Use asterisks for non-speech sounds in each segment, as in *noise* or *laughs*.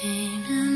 pain.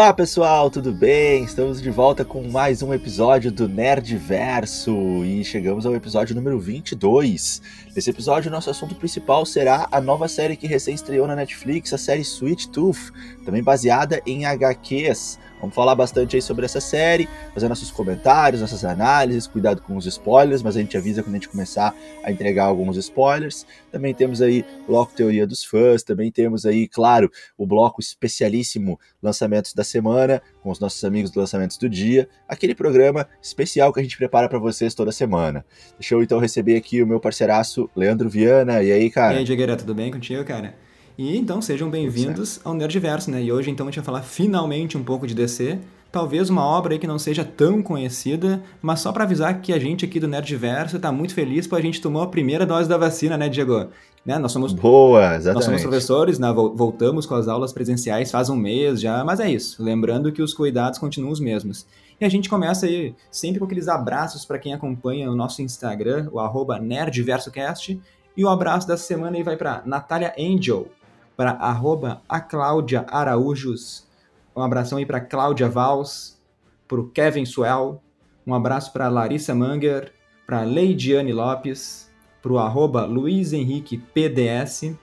Olá pessoal, tudo bem? Estamos de volta com mais um episódio do Nerdverso e chegamos ao episódio número 22. Nesse episódio, nosso assunto principal será a nova série que recém estreou na Netflix, a série Sweet Tooth, também baseada em HQs. Vamos falar bastante aí sobre essa série, fazer nossos comentários, nossas análises, cuidado com os spoilers, mas a gente avisa quando a gente começar a entregar alguns spoilers. Também temos aí bloco Teoria dos Fãs, também temos aí, claro, o bloco especialíssimo Lançamentos da Semana, com os nossos amigos do Lançamentos do Dia, aquele programa especial que a gente prepara para vocês toda semana. Deixa eu então receber aqui o meu parceiraço Leandro Viana. E aí, cara? E aí, tudo bem contigo, cara? E então sejam bem-vindos ao Nerdverso, né? E hoje então a gente vai falar finalmente um pouco de DC. Talvez uma obra aí que não seja tão conhecida, mas só para avisar que a gente aqui do Nerdverso tá muito feliz porque a gente tomou a primeira dose da vacina, né, Diego? Né? Nós somos Boa, exatamente. Nós somos professores, né? voltamos com as aulas presenciais faz um mês já, mas é isso. Lembrando que os cuidados continuam os mesmos. E a gente começa aí sempre com aqueles abraços para quem acompanha o nosso Instagram, o arroba NerdversoCast. E o abraço dessa semana aí vai para Natália Angel, para arroba a Cláudia Araújos. Um abração aí para Cláudia Vals, para o Kevin Suel. Um abraço para Larissa Manger, para Leidiane Lopes, para o arroba Luiz Henrique PDS.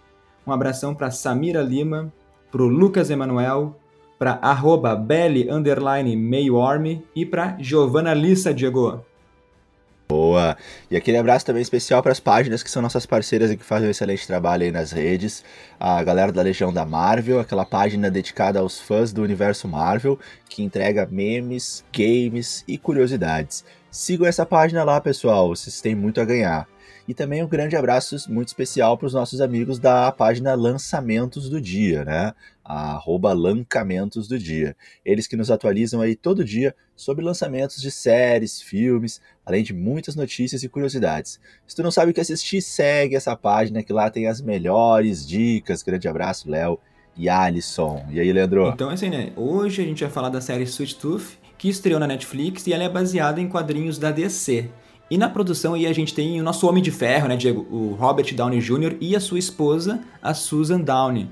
Um abração para Samira Lima, para o Lucas Emanuel, para arroba Belly underline Mayorme e para Giovana Lissa Diego. Boa! E aquele abraço também especial para as páginas que são nossas parceiras e que fazem um excelente trabalho aí nas redes. A galera da Legião da Marvel, aquela página dedicada aos fãs do universo Marvel, que entrega memes, games e curiosidades. Sigam essa página lá, pessoal, vocês têm muito a ganhar. E também um grande abraço muito especial para os nossos amigos da página Lançamentos do Dia, né? A arroba Lancamentos do Dia. Eles que nos atualizam aí todo dia sobre lançamentos de séries, filmes, além de muitas notícias e curiosidades. Se tu não sabe o que assistir, segue essa página que lá tem as melhores dicas. Grande abraço, Léo e Alisson. E aí, Leandro? Então é assim, né? Hoje a gente vai falar da série Sweet Tooth, que estreou na Netflix e ela é baseada em quadrinhos da DC. E na produção aí a gente tem o nosso Homem de Ferro, né, Diego? O Robert Downey Jr. e a sua esposa, a Susan Downey.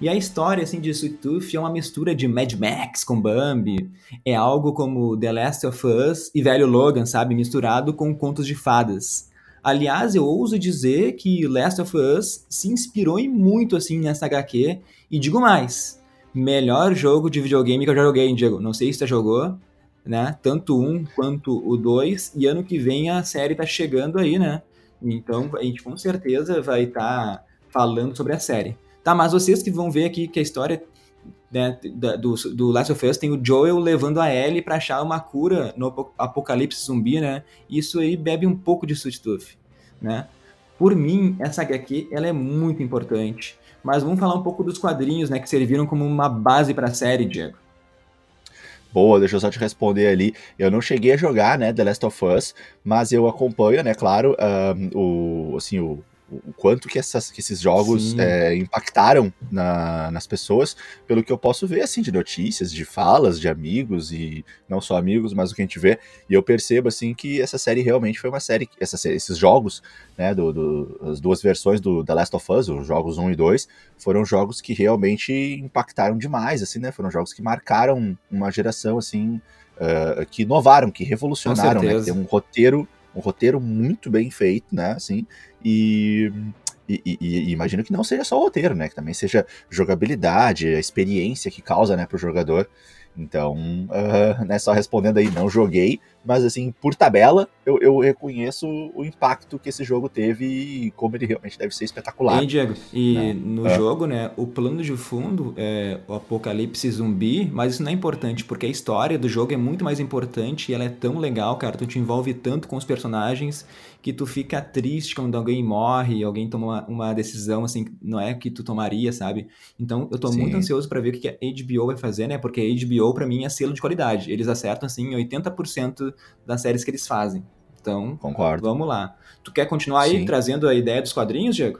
E a história assim de Sweet Tooth é uma mistura de Mad Max com Bambi. É algo como The Last of Us e Velho Logan, sabe? Misturado com contos de fadas. Aliás, eu ouso dizer que Last of Us se inspirou em muito assim nessa HQ. E digo mais, melhor jogo de videogame que eu já joguei, Diego. Não sei se você jogou, né? Tanto um quanto o dois, e ano que vem a série tá chegando aí, né? Então a gente com certeza vai estar tá falando sobre a série. Tá, mas vocês que vão ver aqui que a história né, do, do Last of Us tem o Joel levando a Ellie para achar uma cura no apocalipse zumbi, né? Isso aí bebe um pouco de Tooth, né? Por mim, essa HQ ela é muito importante. Mas vamos falar um pouco dos quadrinhos, né, que serviram como uma base para a série, Diego. Boa, deixa eu só te responder ali. Eu não cheguei a jogar, né, The Last of Us, mas eu acompanho, né, claro, um, o, assim, o, o quanto que, essas, que esses jogos é, impactaram na, nas pessoas, pelo que eu posso ver, assim, de notícias, de falas de amigos, e não só amigos, mas o que a gente vê, e eu percebo, assim, que essa série realmente foi uma série, essa, esses jogos, né, do, do, as duas versões do The Last of Us, os jogos 1 e 2, foram jogos que realmente impactaram demais, assim, né, foram jogos que marcaram uma geração, assim, uh, que inovaram, que revolucionaram, né, que tem um roteiro um roteiro muito bem feito, né? Assim, e, e, e, e, imagino que não seja só o roteiro, né? Que também seja jogabilidade, a experiência que causa, né, para o jogador. Então, uh, né, só respondendo aí, não joguei, mas assim, por tabela, eu, eu reconheço o impacto que esse jogo teve e como ele realmente deve ser espetacular. E Diego, e né? no ah. jogo, né, o plano de fundo é o apocalipse zumbi, mas isso não é importante, porque a história do jogo é muito mais importante e ela é tão legal, cara, tu te envolve tanto com os personagens que tu fica triste quando alguém morre, alguém toma uma, uma decisão assim, não é que tu tomaria, sabe? Então, eu tô Sim. muito ansioso para ver o que a HBO vai fazer, né? Porque a HBO para mim é selo de qualidade. Eles acertam assim 80% das séries que eles fazem. Então, Concordo. vamos lá. Tu quer continuar aí Sim. trazendo a ideia dos quadrinhos, Diego?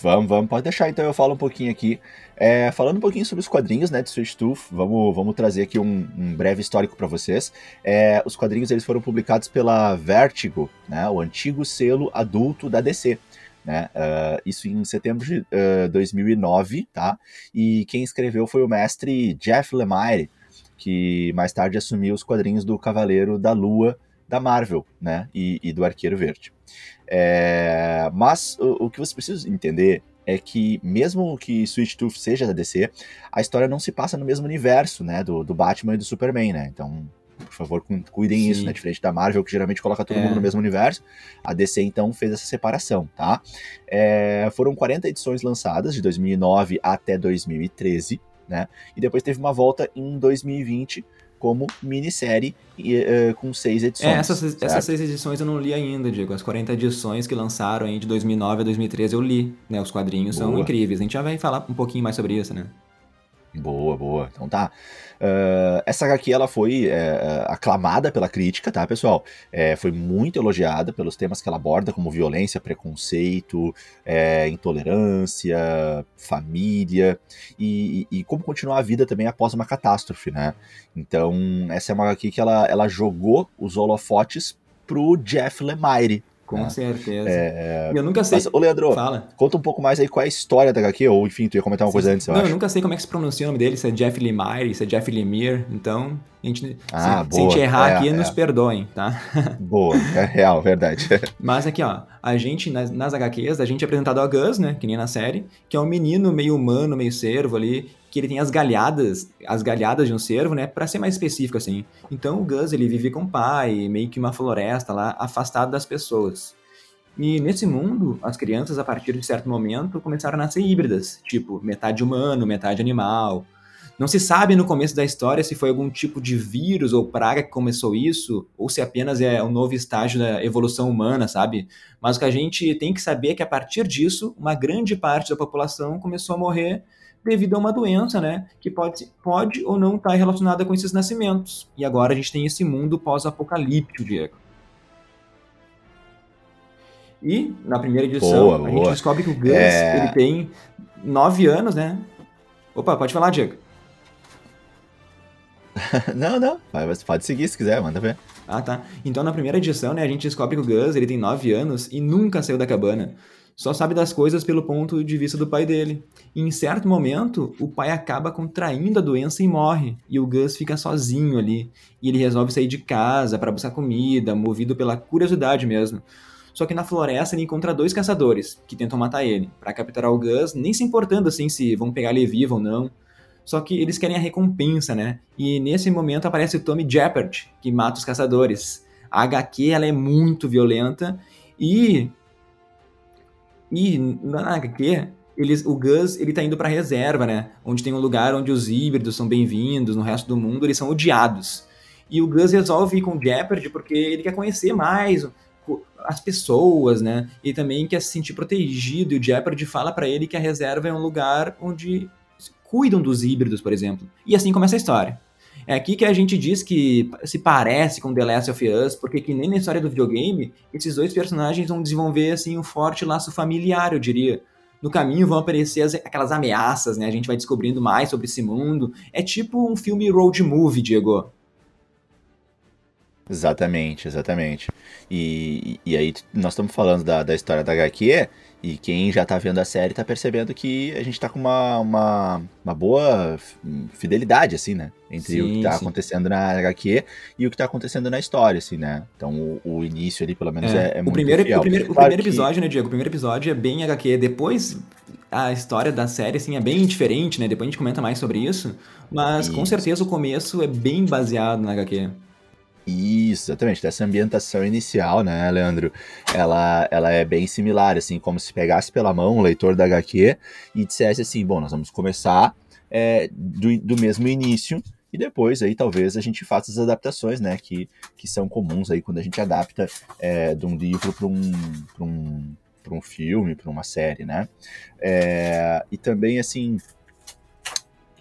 Vamos, vamos, pode deixar então eu falo um pouquinho aqui. É, falando um pouquinho sobre os quadrinhos né, de Sweet Tooth, vamos, vamos trazer aqui um, um breve histórico para vocês. É, os quadrinhos eles foram publicados pela Vertigo, né, o antigo selo adulto da DC. Né, uh, isso em setembro de uh, 2009, tá? E quem escreveu foi o mestre Jeff Lemire, que mais tarde assumiu os quadrinhos do Cavaleiro da Lua da Marvel, né? E, e do Arqueiro Verde. É, mas o, o, que você precisa entender é que, mesmo que Sweet Tooth seja da DC, a história não se passa no mesmo universo, né? Do, do Batman e do Superman, né? Então, por favor, cuidem Sim. isso, né? Diferente da Marvel, que geralmente coloca todo é. mundo no mesmo universo, a DC então fez essa separação, tá? É, foram 40 edições lançadas, de 2009 até 2013, né? E depois teve uma volta em 2020 como minissérie uh, com seis edições. É, essas, essas seis edições eu não li ainda, Diego. As 40 edições que lançaram aí de 2009 a 2013 eu li, né? Os quadrinhos Boa. são incríveis. A gente já vai falar um pouquinho mais sobre isso, né? Boa, boa. Então tá. Uh, essa HQ ela foi é, aclamada pela crítica, tá, pessoal? É, foi muito elogiada pelos temas que ela aborda, como violência, preconceito, é, intolerância, família e, e, e, como continuar a vida também após uma catástrofe, né? Então, essa é uma HQ que ela, ela jogou os holofotes pro Jeff Lemire, com é. certeza. É... Eu nunca sei. Mas, ô, Leandro, Fala. conta um pouco mais aí qual é a história da HQ, ou enfim, tu ia comentar uma Sim. coisa antes, eu Não, acho. eu nunca sei como é que se pronuncia o nome dele, se é Jeff Lemire, se é Jeff Lemire, então, a gente, ah, se, se, a gente errar é, aqui, é. nos perdoem, tá? *laughs* Boa, é real, verdade. *laughs* Mas aqui, ó, a gente, nas, nas HQs, a gente é apresentado a Gus, né, que nem na série, que é um menino meio humano, meio servo ali, que ele tem as galhadas, as galhadas de um cervo, né, para ser mais específico assim. Então o Gus, ele vive com o pai, meio que uma floresta lá, afastado das pessoas. E nesse mundo, as crianças, a partir de certo momento, começaram a nascer híbridas, tipo, metade humano, metade animal. Não se sabe no começo da história se foi algum tipo de vírus ou praga que começou isso, ou se apenas é um novo estágio da evolução humana, sabe? Mas o que a gente tem que saber é que a partir disso, uma grande parte da população começou a morrer devido a uma doença, né? Que pode, pode ou não estar relacionada com esses nascimentos. E agora a gente tem esse mundo pós-apocalíptico, Diego. E na primeira edição boa, a boa. gente descobre que o Gus é... ele tem nove anos, né? Opa, pode falar, Diego. *laughs* não, não, pode seguir se quiser, manda ver. Ah, tá. Então na primeira edição, né, a gente descobre que o Gus ele tem nove anos e nunca saiu da cabana. Só sabe das coisas pelo ponto de vista do pai dele. E em certo momento, o pai acaba contraindo a doença e morre. E o Gus fica sozinho ali. E ele resolve sair de casa para buscar comida, movido pela curiosidade mesmo. Só que na floresta ele encontra dois caçadores que tentam matar ele, para capturar o Gus, nem se importando assim se vão pegar ele vivo ou não. Só que eles querem a recompensa, né? E nesse momento aparece o Tommy Jeppard, que mata os caçadores. A HQ ela é muito violenta e e na HQ eles, o Gus ele tá indo para reserva, né? Onde tem um lugar onde os híbridos são bem-vindos, no resto do mundo eles são odiados. E o Gus resolve ir com o Jeopardy porque ele quer conhecer mais as pessoas, né? E também quer se sentir protegido. E o Jeopardy fala para ele que a reserva é um lugar onde cuidam dos híbridos, por exemplo. E assim começa a história. É aqui que a gente diz que se parece com The Last of Us, porque que nem na história do videogame, esses dois personagens vão desenvolver assim um forte laço familiar, eu diria. No caminho vão aparecer as, aquelas ameaças, né? A gente vai descobrindo mais sobre esse mundo. É tipo um filme road movie, Diego. Exatamente, exatamente. E, e aí nós estamos falando da, da história da HQ, e quem já tá vendo a série tá percebendo que a gente tá com uma, uma, uma boa fidelidade, assim, né? Entre sim, o que tá sim. acontecendo na HQ e o que tá acontecendo na história, assim, né? Então o, o início ali, pelo menos, é, é, é muito primeiro, fiel. O primeiro, claro o primeiro episódio, que... né, Diego? O primeiro episódio é bem HQ. Depois a história da série, assim, é bem diferente, né? Depois a gente comenta mais sobre isso. Mas isso. com certeza o começo é bem baseado na HQ. Isso, exatamente. Dessa ambientação inicial, né, Leandro? Ela, ela é bem similar, assim, como se pegasse pela mão o leitor da HQ e dissesse assim: bom, nós vamos começar é, do, do mesmo início e depois aí talvez a gente faça as adaptações, né, que, que são comuns aí quando a gente adapta é, de um livro para um, um, um filme, para uma série, né? É, e também, assim,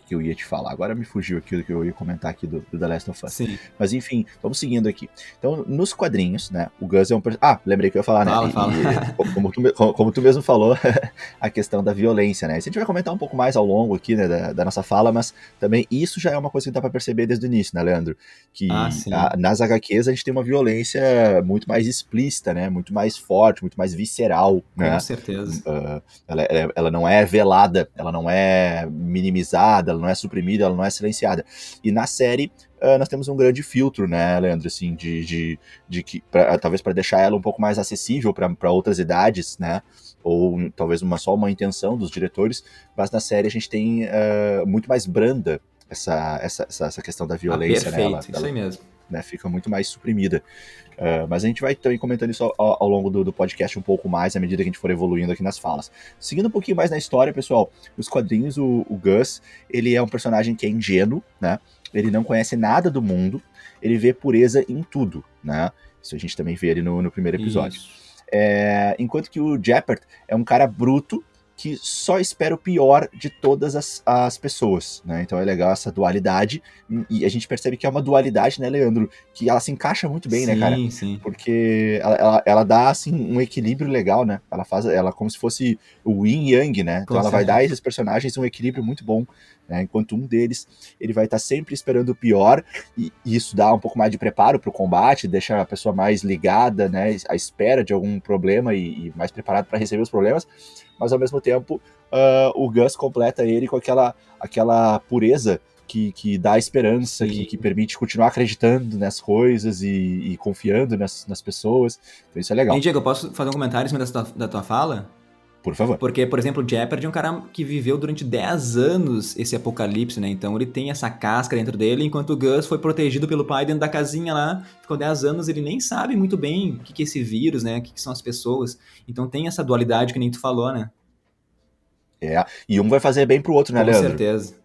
que eu ia te falar? Agora me fugiu aquilo que eu ia comentar aqui do, do The Last of Us. Sim. Mas enfim, vamos seguindo aqui. Então, nos quadrinhos, né, o Gus é um... Ah, lembrei que eu ia falar, Fala, né? fala. e- como, tu, como- como tu mesmo falou, *laughs* a questão da violência, né? Isso a gente vai comentar um pouco mais ao longo aqui, né, da, da nossa fala, mas também isso já é uma coisa que dá pra perceber desde o início, né, Leandro? Que Ah, a- nas HQs a gente tem uma violência muito mais explícita, né? Muito mais forte, muito mais visceral, né? Com certeza. Uh, ela, ela- ela não é velada, ela não é minimizada, ela não é suprimida, ela não é silenciada. E na série uh, nós temos um grande filtro, né, Leandro, assim, de, de, de que pra- talvez para deixar ela um pouco mais acessível para outras idades, né? Ou talvez uma só uma intenção dos diretores, mas na série a gente tem uh, muito mais branda essa, essa, essa, questão da Ah, violência, né? perfeito, Ela- isso ela- aí mesmo. Né, fica muito mais suprimida. Uh, mas a gente vai também comentando isso ao, ao longo do, do podcast um pouco mais à medida que a gente for evoluindo aqui nas falas. Seguindo um pouquinho mais na história, pessoal, os quadrinhos, o, o Gus, ele é um personagem que é ingênuo, né? Ele não conhece nada do mundo, ele vê pureza em tudo, né? Isso a gente também vê ali no, no primeiro episódio. É, enquanto que o Jeppert é um cara bruto que só espera o pior de todas as, as pessoas, né? Então é legal essa dualidade e a gente percebe que é uma dualidade, né, Leandro? Que ela se encaixa muito bem, sim, né, cara? Sim, Porque ela, ela, ela dá, assim, um equilíbrio legal, né? Ela faz ela como se fosse o yin yang, né? Então Com ela vai dar a esses personagens um equilíbrio muito bom, né? Enquanto um deles, ele vai estar sempre esperando o pior e, e isso dá um pouco mais de preparo para o combate, deixa a pessoa mais ligada, né? À espera de algum problema e, e mais preparado para receber os problemas. Mas ao mesmo tempo, ah, o Gus completa ele com aquela, aquela pureza que, que dá esperança, que, que permite continuar acreditando nas coisas e, e confiando nas, nas pessoas. Então isso é legal. E, Diego, eu posso fazer um comentário em cima dessa da tua fala? Por favor. Porque, por exemplo, o Jeopardy é um cara que viveu durante 10 anos esse apocalipse, né? Então ele tem essa casca dentro dele, enquanto o Gus foi protegido pelo pai dentro da casinha lá, ficou 10 anos, ele nem sabe muito bem o que, que é esse vírus, né? O que, que são as pessoas. Então tem essa dualidade que nem tu falou, né? É. E um vai fazer bem pro outro, né, Com Leandro? certeza.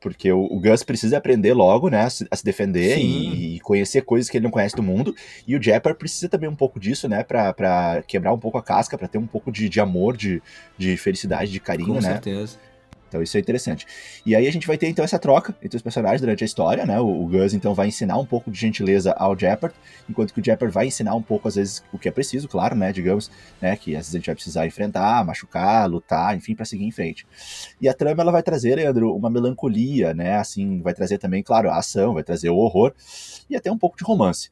Porque o, o Gus precisa aprender logo, né, a se, a se defender e, e conhecer coisas que ele não conhece do mundo. E o Jepper precisa também um pouco disso, né, pra, pra quebrar um pouco a casca, pra ter um pouco de, de amor, de, de felicidade, de carinho, Com né? certeza. Então isso é interessante. E aí a gente vai ter então essa troca entre os personagens durante a história, né? O, Gus então vai ensinar um pouco de gentileza ao Jeppard, enquanto que o Jeppard vai ensinar um pouco às vezes o que é preciso, claro, né? Digamos, né? Que às vezes a gente vai precisar enfrentar, machucar, lutar, enfim, para seguir em frente. E a trama ela vai trazer, Leandro, uma melancolia, né? Assim, vai trazer também, claro, a ação, vai trazer o horror e até um pouco de romance.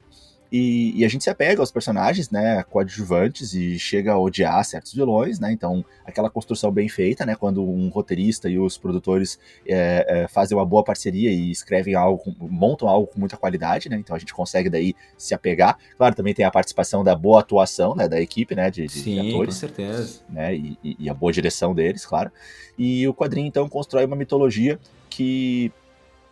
E, e, a gente se apega aos personagens, né, coadjuvantes e chega a odiar certos vilões, né, então aquela construção bem feita, né, quando um roteirista e os produtores é, é, fazem uma boa parceria e escrevem algo, montam algo com muita qualidade, né, então a gente consegue daí se apegar. Claro, também tem a participação da boa atuação, né, da equipe, né, de, de, Sim, atores. com certeza. Né, e, e a boa direção deles, claro. E o quadrinho, então, constrói uma mitologia que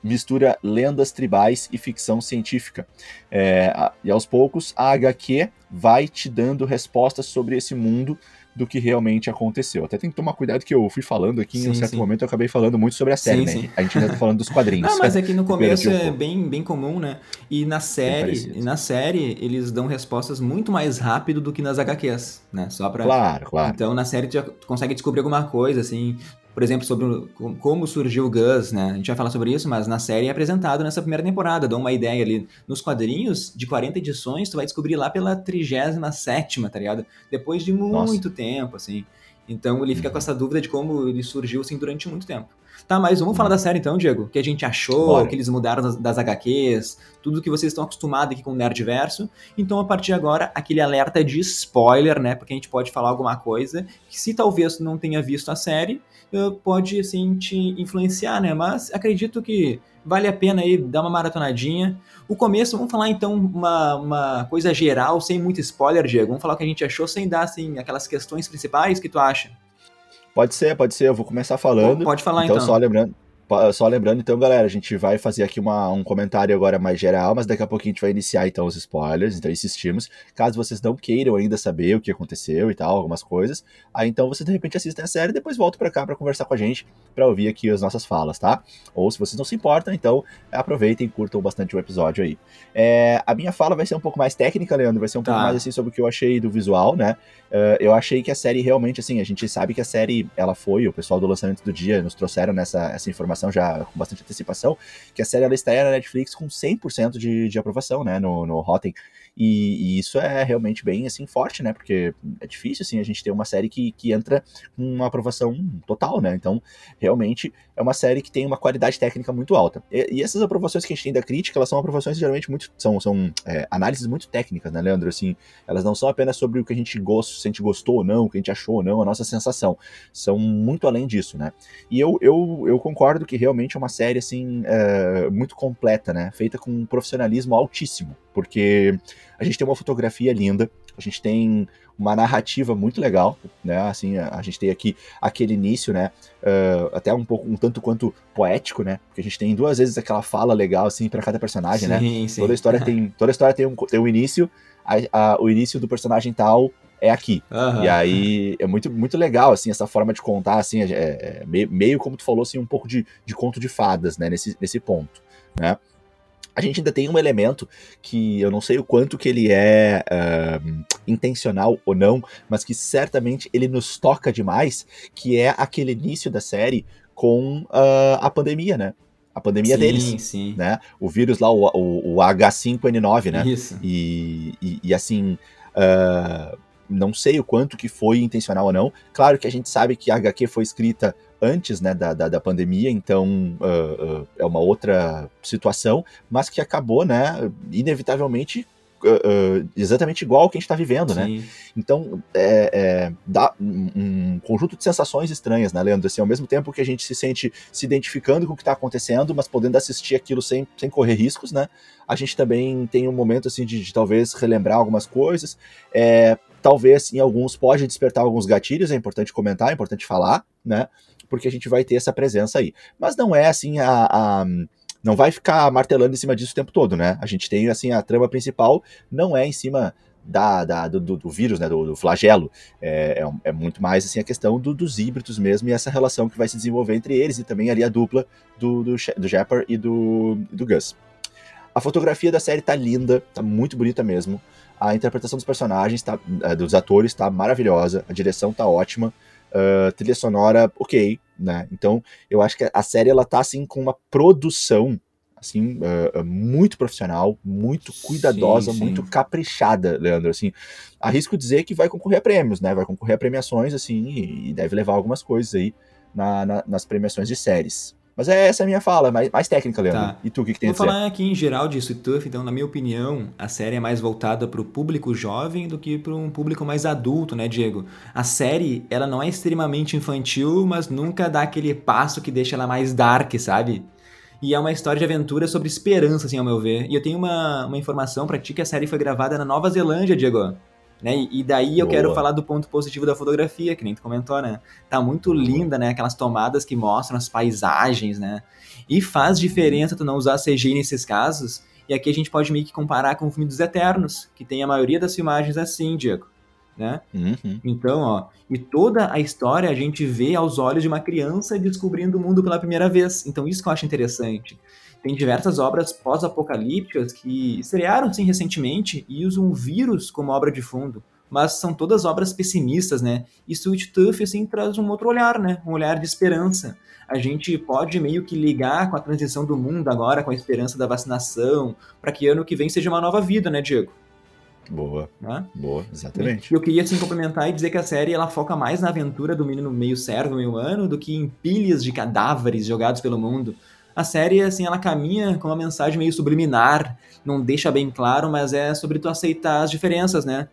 mistura lendas tribais e ficção científica. É, e aos poucos a HQ vai te dando respostas sobre esse mundo do que realmente aconteceu. Até tem que tomar cuidado que eu fui falando aqui Sim, em um certo sim. momento eu acabei falando muito sobre a série, Sim, né? sim. A gente ainda tá falando dos quadrinhos. Não, mas é que no começo é bem, bem comum, né? E na série, e na série eles dão respostas muito mais rápido do que nas HQs, né? Só pra Claro, claro. Então, na série, tu já tu consegue descobrir alguma coisa, assim. Por exemplo, sobre o- como surgiu o Gus, né? A gente vai falar sobre isso, mas na série é apresentado nessa primeira temporada. Dá uma ideia ali. Nos quadrinhos, de 40 edições, tu vai descobrir lá pela 37, tá ligado? Depois de muito tempo, assim. Então, ele fica Uhum. com essa dúvida de como ele surgiu, assim, durante muito tempo. Tá, mas vamos falar da série então, Diego? O que a gente achou, Bora. o que eles mudaram das, das HQs, tudo que vocês estão acostumados aqui com o Nerdverso. Então, a partir de agora, aquele alerta de spoiler, né? Porque a gente pode falar alguma coisa que, se talvez não tenha visto a série, eh, pode, assim, te influenciar, né? Mas acredito que vale a pena aí dar uma maratonadinha. O começo, vamos falar então uma, uma coisa geral, sem muito spoiler, Diego. Vamos falar o que a gente achou, sem dar, assim, aquelas questões principais que tu acha. Pode ser, pode ser. Eu vou começar falando. Pode falar então, então. só lembrando. Só lembrando, então, galera, a gente vai fazer aqui uma, um comentário agora mais geral, mas daqui a pouquinho a gente vai iniciar, então, os spoilers, então insistimos. Caso vocês não queiram ainda saber o que aconteceu e tal, algumas coisas, aí então vocês de repente assistem a série e depois voltam pra cá pra conversar com a gente, pra ouvir aqui as nossas falas, tá? Ou se vocês não se importam, então aproveitem e curtam bastante o episódio aí. É, a minha fala vai ser um pouco mais técnica, Leandro, vai ser um pouco Tá. mais assim sobre o que eu achei do visual, né? Uh, eu achei que a série realmente, assim, a gente sabe que a série, ela foi, o pessoal do lançamento do dia nos trouxeram nessa essa informação já com bastante antecipação, que a série ela estreia na Netflix com 100% de, de aprovação, né, no, no Rotten. E, e, isso é realmente bem assim forte, né? Porque é difícil assim a gente ter uma série que, que entra com uma aprovação total, né? Então, realmente é uma série que tem uma qualidade técnica muito alta. E, e essas aprovações que a gente tem da crítica, elas são aprovações geralmente muito são, são é, análises muito técnicas, né, Leandro? Assim, elas não são apenas sobre o que a gente gosta, se a gente gostou ou não, o que a gente achou ou não, a nossa sensação. São muito além disso, né? E eu, eu, eu concordo que realmente é uma série assim é, muito completa, né? Feita com um profissionalismo altíssimo, porque a gente tem uma fotografia linda, a gente tem uma narrativa muito legal, né? Assim, a, a gente tem aqui aquele início, né? Uh, até um pouco, um tanto quanto poético, né? Porque a gente tem duas vezes aquela fala legal, assim, para cada personagem, né? sim, né? Sim. Toda a história tem, toda a história tem um, tem um início, a, a, o início do personagem tal é aqui. Uhum. E aí é muito, muito legal, assim, essa forma de contar, assim, é, é meio, meio, como tu falou, assim, um pouco de, de conto de fadas, né? Nesse, nesse ponto, né? A gente ainda tem um elemento que eu não sei o quanto que ele é uh, intencional ou não, mas que certamente ele nos toca demais, que é aquele início da série com uh, a pandemia, né? A pandemia sim, deles, sim. né? O vírus lá, o, o, o H5N9, né? Isso. E, e, e assim, uh, não sei o quanto que foi intencional ou não. Claro que a gente sabe que a HQ foi escrita antes né, da, da, da pandemia, então uh, uh, é uma outra situação, mas que acabou, né, inevitavelmente Uh, uh, exatamente igual ao que a gente está vivendo, né? Sim. né? Então, é, é, dá um, um, conjunto de sensações estranhas, né, Leandro? Assim, ao mesmo tempo que a gente se sente se identificando com o que está acontecendo, mas podendo assistir aquilo sem, sem correr riscos, né? A gente também tem um momento, assim, de, de talvez relembrar algumas coisas. É, talvez, em alguns, pode despertar alguns gatilhos, é importante comentar, é importante falar, né? Porque a gente vai ter essa presença aí. Mas não é assim a, a não vai ficar martelando em cima disso o tempo todo, né? A gente tem assim a trama principal não é em cima da, da do, do, vírus, né, do, do flagelo, é, é, é, muito mais assim a questão do, dos híbridos mesmo e essa relação que vai se desenvolver entre eles e também ali a dupla do, do, do Shepard e do, do Gus. A fotografia da série tá linda, tá muito bonita mesmo. A interpretação dos personagens, tá, eh, dos atores, tá maravilhosa. A direção tá ótima. Uh, trilha sonora, ok, né? Então, eu acho que a série ela tá assim com uma produção assim uh, muito profissional, muito cuidadosa, sim, sim. muito caprichada, Leandro. Assim, arrisco dizer que vai concorrer a prêmios, né? Vai concorrer a premiações assim e, e deve levar algumas coisas aí na, na, nas premiações de séries. Mas é essa a minha fala, mais, mais técnica, Leandro. Tá. E tu, o que, que tem Vou a dizer? falar aqui em geral de Tooth, então, na minha opinião, a série é mais voltada para o público jovem do que para um público mais adulto, né, Diego? A série, ela não é extremamente infantil, mas nunca dá aquele passo que deixa ela mais dark, sabe? E é uma história de aventura sobre esperança, assim, ao meu ver. E eu tenho uma, uma informação para ti que a série foi gravada na Nova Zelândia, Diego. Né? E daí eu Boa. quero falar do ponto positivo da fotografia, que nem tu comentou, né? Tá muito linda, né? Aquelas tomadas que mostram as paisagens, né? E faz diferença tu não usar CGI nesses casos. E aqui a gente pode meio que comparar com o filme dos Eternos, que tem a maioria das filmagens assim, Diego. Né? Uhum. Então, ó, e toda a história a gente vê aos olhos de uma criança descobrindo o mundo pela primeira vez. Então, isso que eu acho interessante. Tem diversas obras pós-apocalípticas que estrearam sim recentemente e usam um vírus como obra de fundo, mas são todas obras pessimistas, né? E Sweet Tooth assim traz um outro olhar, né? Um olhar de esperança. A gente pode meio que ligar com a transição do mundo agora, com a esperança da vacinação, para que ano que vem seja uma nova vida, né, Diego? Boa. Né? Boa, exatamente. Eu queria assim complementar e dizer que a série ela foca mais na aventura do menino meio servo, meio humano, do que em pilhas de cadáveres jogados pelo mundo a série, assim, ela caminha com uma mensagem meio subliminar, não deixa bem claro, mas é sobre tu aceitar as diferenças, né?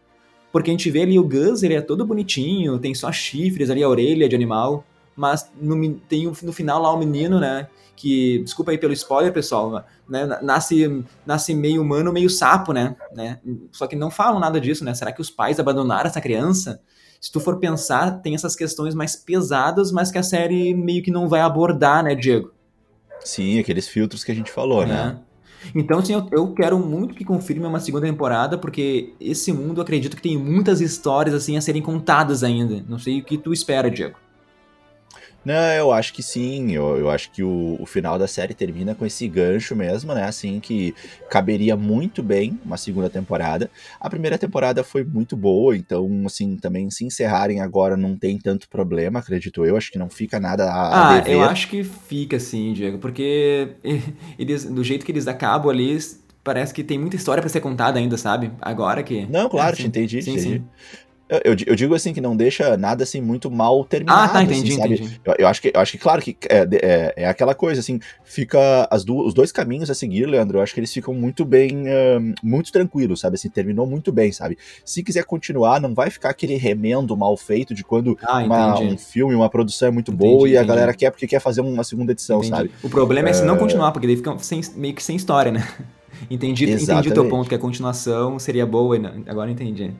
Porque a gente vê ali o Gus, ele é todo bonitinho, tem só chifres ali, a orelha de animal, mas no, tem no final lá o menino, né? Que, desculpa aí pelo spoiler, pessoal, né? Nasce, nasce meio humano, meio sapo, né? né? Só que não falam nada disso, né? Será que os pais abandonaram essa criança? Se tu for pensar, tem essas questões mais pesadas, mas que a série meio que não vai abordar, né, Diego? Sim, aqueles filtros que a gente falou, né? é. né? Então, assim, eu, eu, quero muito que confirme uma segunda temporada, porque esse mundo acredito que tem muitas histórias, assim, a serem contadas ainda. Não sei o que tu espera, Diego. Não, eu acho que sim. Eu, eu acho que o, o final da série termina com esse gancho mesmo, né? Assim, que caberia muito bem uma segunda temporada. A primeira temporada foi muito boa, então, assim, também se encerrarem agora não tem tanto problema, acredito eu. Acho que não fica nada a, Ah, dever. eu acho que fica sim, Diego, porque *laughs* eles, do jeito que eles acabam ali, parece que tem muita história pra ser contada ainda, sabe? Agora que. Não, claro, É, te sim. entendi, te Sim, entendi. sim. Eu, eu di- eu digo assim que não deixa nada assim muito mal terminado. Ah, tá, entendi, assim, sabe? entendi. Eu, eu acho que, eu acho que, claro, que é, é, é aquela coisa, assim, fica as du- os dois caminhos a seguir, Leandro, eu acho que eles ficam muito bem, ahn, muito tranquilos, sabe, assim, terminou muito bem, sabe? Se quiser continuar, não vai ficar aquele remendo mal feito de quando Ah, uma- entendi. um filme, uma produção é muito Entendi, boa e a entendi. galera quer porque quer fazer uma segunda edição, Entendi. sabe? O problema é se não continuar, porque daí fica sem- meio que sem história, né? *laughs* Entendi, entendi o teu ponto, que a continuação seria boa, e não- agora entendi.